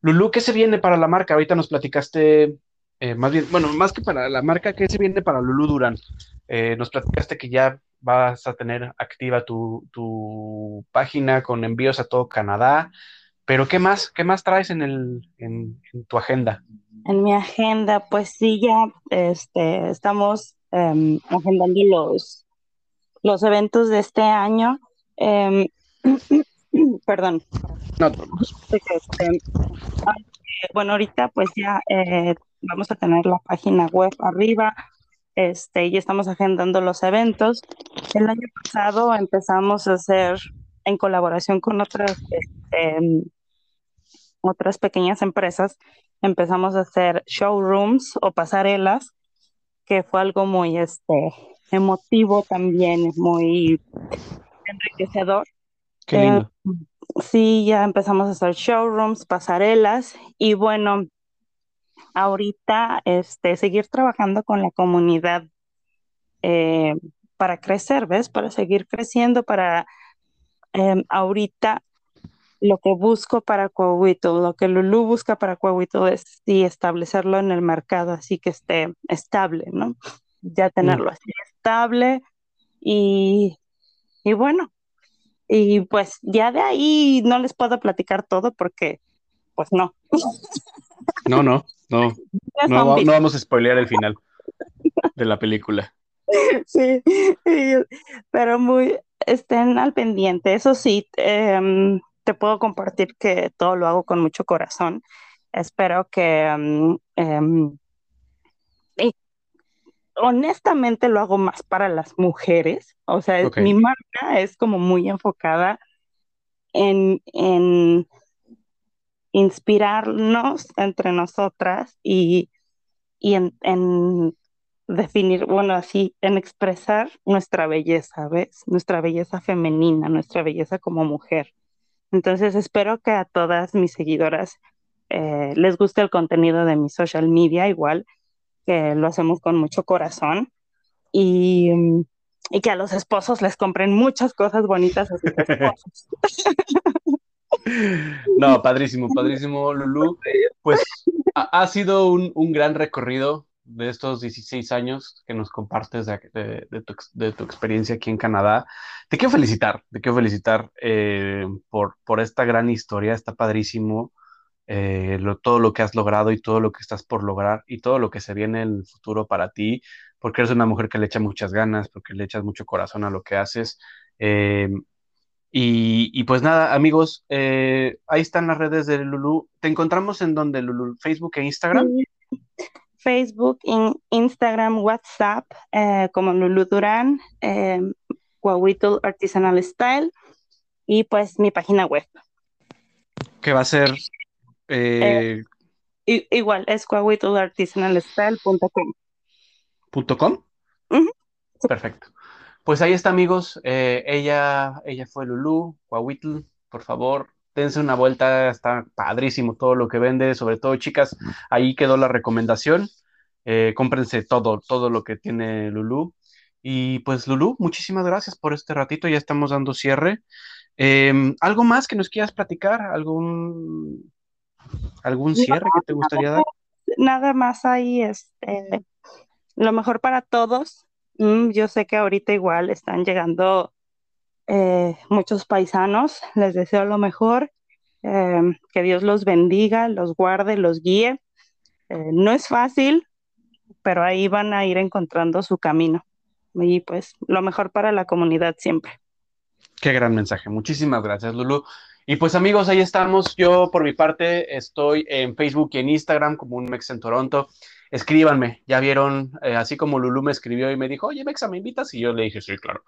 Lulu, ¿qué se viene para la marca? Ahorita nos platicaste, eh, más bien, bueno, más que para la marca, ¿qué se viene para Lulu Durán? Eh, nos platicaste que ya vas a tener activa tu, tu página con envíos a todo Canadá. Pero ¿qué más? ¿Qué más traes en, el, en, tu agenda? En mi agenda, pues sí, ya este, estamos em, agendando los, los eventos de este año. Em, <coughs> perdón. No, este, bueno, ahorita pues ya eh, vamos a tener la página web arriba, este, y estamos agendando los eventos. El año pasado empezamos a hacer en colaboración con otras este, otras pequeñas empresas, empezamos a hacer showrooms o pasarelas, que fue algo muy este, emotivo también, muy enriquecedor. Qué lindo. Eh, sí, ya empezamos a hacer showrooms, pasarelas y bueno, ahorita este, seguir trabajando con la comunidad eh, para crecer, ¿ves? Para seguir creciendo, para em, ahorita lo que busco para Coahuito, lo que Lulu busca para Coahuito es sí establecerlo en el mercado, así que esté estable, ¿no? Ya mm. tenerlo así estable y, y bueno, y pues ya de ahí no les puedo platicar todo porque, pues no. No, no, no. <laughs> No, no vamos a spoilear el final de la película. <laughs> Sí, pero muy, estén al pendiente. Eso sí, eh, te puedo compartir que todo lo hago con mucho corazón. Espero que... Mm, em, honestamente lo hago más para las mujeres. O sea, mi marca es como muy enfocada en, en inspirarnos entre nosotras y, y en, en, definir, bueno, así, en expresar nuestra belleza, ¿ves? Nuestra belleza femenina, nuestra belleza como mujer. Entonces espero que a todas mis seguidoras eh, les guste el contenido de mi social media, igual que lo hacemos con mucho corazón y, y que a los esposos les compren muchas cosas bonitas. No, padrísimo, padrísimo, Lulu. Pues ha, sido un, un, gran recorrido de estos 16 años que nos compartes de, tu, experiencia aquí en Canadá. Te quiero felicitar, te quiero felicitar eh, por, por esta gran historia, está padrísimo eh, todo lo que has logrado y todo lo que estás por lograr y todo lo que se viene en el futuro para ti, porque eres una mujer que le echa muchas ganas, porque le echas mucho corazón a lo que haces. Eh, y, pues nada, amigos, ahí están las redes de Lulu. ¿Te encontramos en donde, Lulu? ¿Facebook e Instagram? Facebook, Instagram, WhatsApp, eh, como Lulu Durán, eh, Artisanal Style y pues mi página web. Que va a ser... Eh, eh, igual, es coahuitlartisanalstyle.com. ¿Punto com? Perfecto. Pues ahí está, amigos. ella, ella fue Lulu, Coahuitl. Por favor, dense una vuelta, está padrísimo todo lo que vende, sobre todo chicas, ahí quedó la recomendación, eh, cómprense todo, todo lo que tiene Lulu. Y pues Lulu, muchísimas gracias por este ratito, ya estamos dando cierre. Em, ¿Algo más que nos quieras platicar? ¿Algún, algún cierre que te gustaría dar? Nada más ahí, este, lo mejor para todos. Mm, yo sé que ahorita igual están llegando eh, muchos paisanos. Les deseo lo mejor. Em, que Dios los bendiga, los guarde, los guíe. Eh, no es fácil, pero ahí van a ir encontrando su camino. Y pues lo mejor para la comunidad siempre. Qué gran mensaje. Muchísimas gracias, Lulu. Y pues amigos, ahí estamos. Yo por mi parte estoy en Facebook y en Instagram como un Mex en Toronto escríbanme, ya vieron, eh, así como Lulu me escribió y me dijo, oye, Mexa, ¿me invitas? Y yo le dije, sí, claro.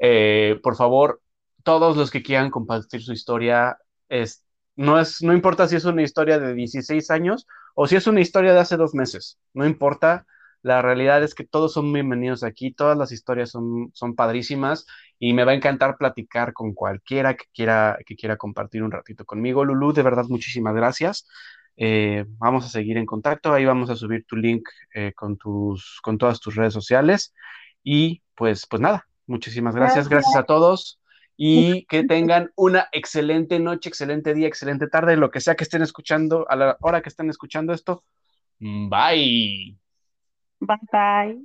Eh, por favor, todos los que quieran compartir su historia, es, no, es, no importa si es una historia de 16 años o si es una historia de hace dos meses, no importa. La realidad es que todos son bienvenidos aquí, todas las historias son, son padrísimas y me va a encantar platicar con cualquiera que quiera, que quiera compartir un ratito conmigo. Lulu, de verdad, muchísimas gracias. Eh, vamos a seguir en contacto, ahí vamos a subir tu link eh, con, tus, con todas tus redes sociales. Y pues, pues nada, muchísimas gracias, gracias, a todos y que tengan una excelente noche, excelente día, excelente tarde, lo que sea que estén escuchando, a la hora que estén escuchando esto. Bye. Bye bye.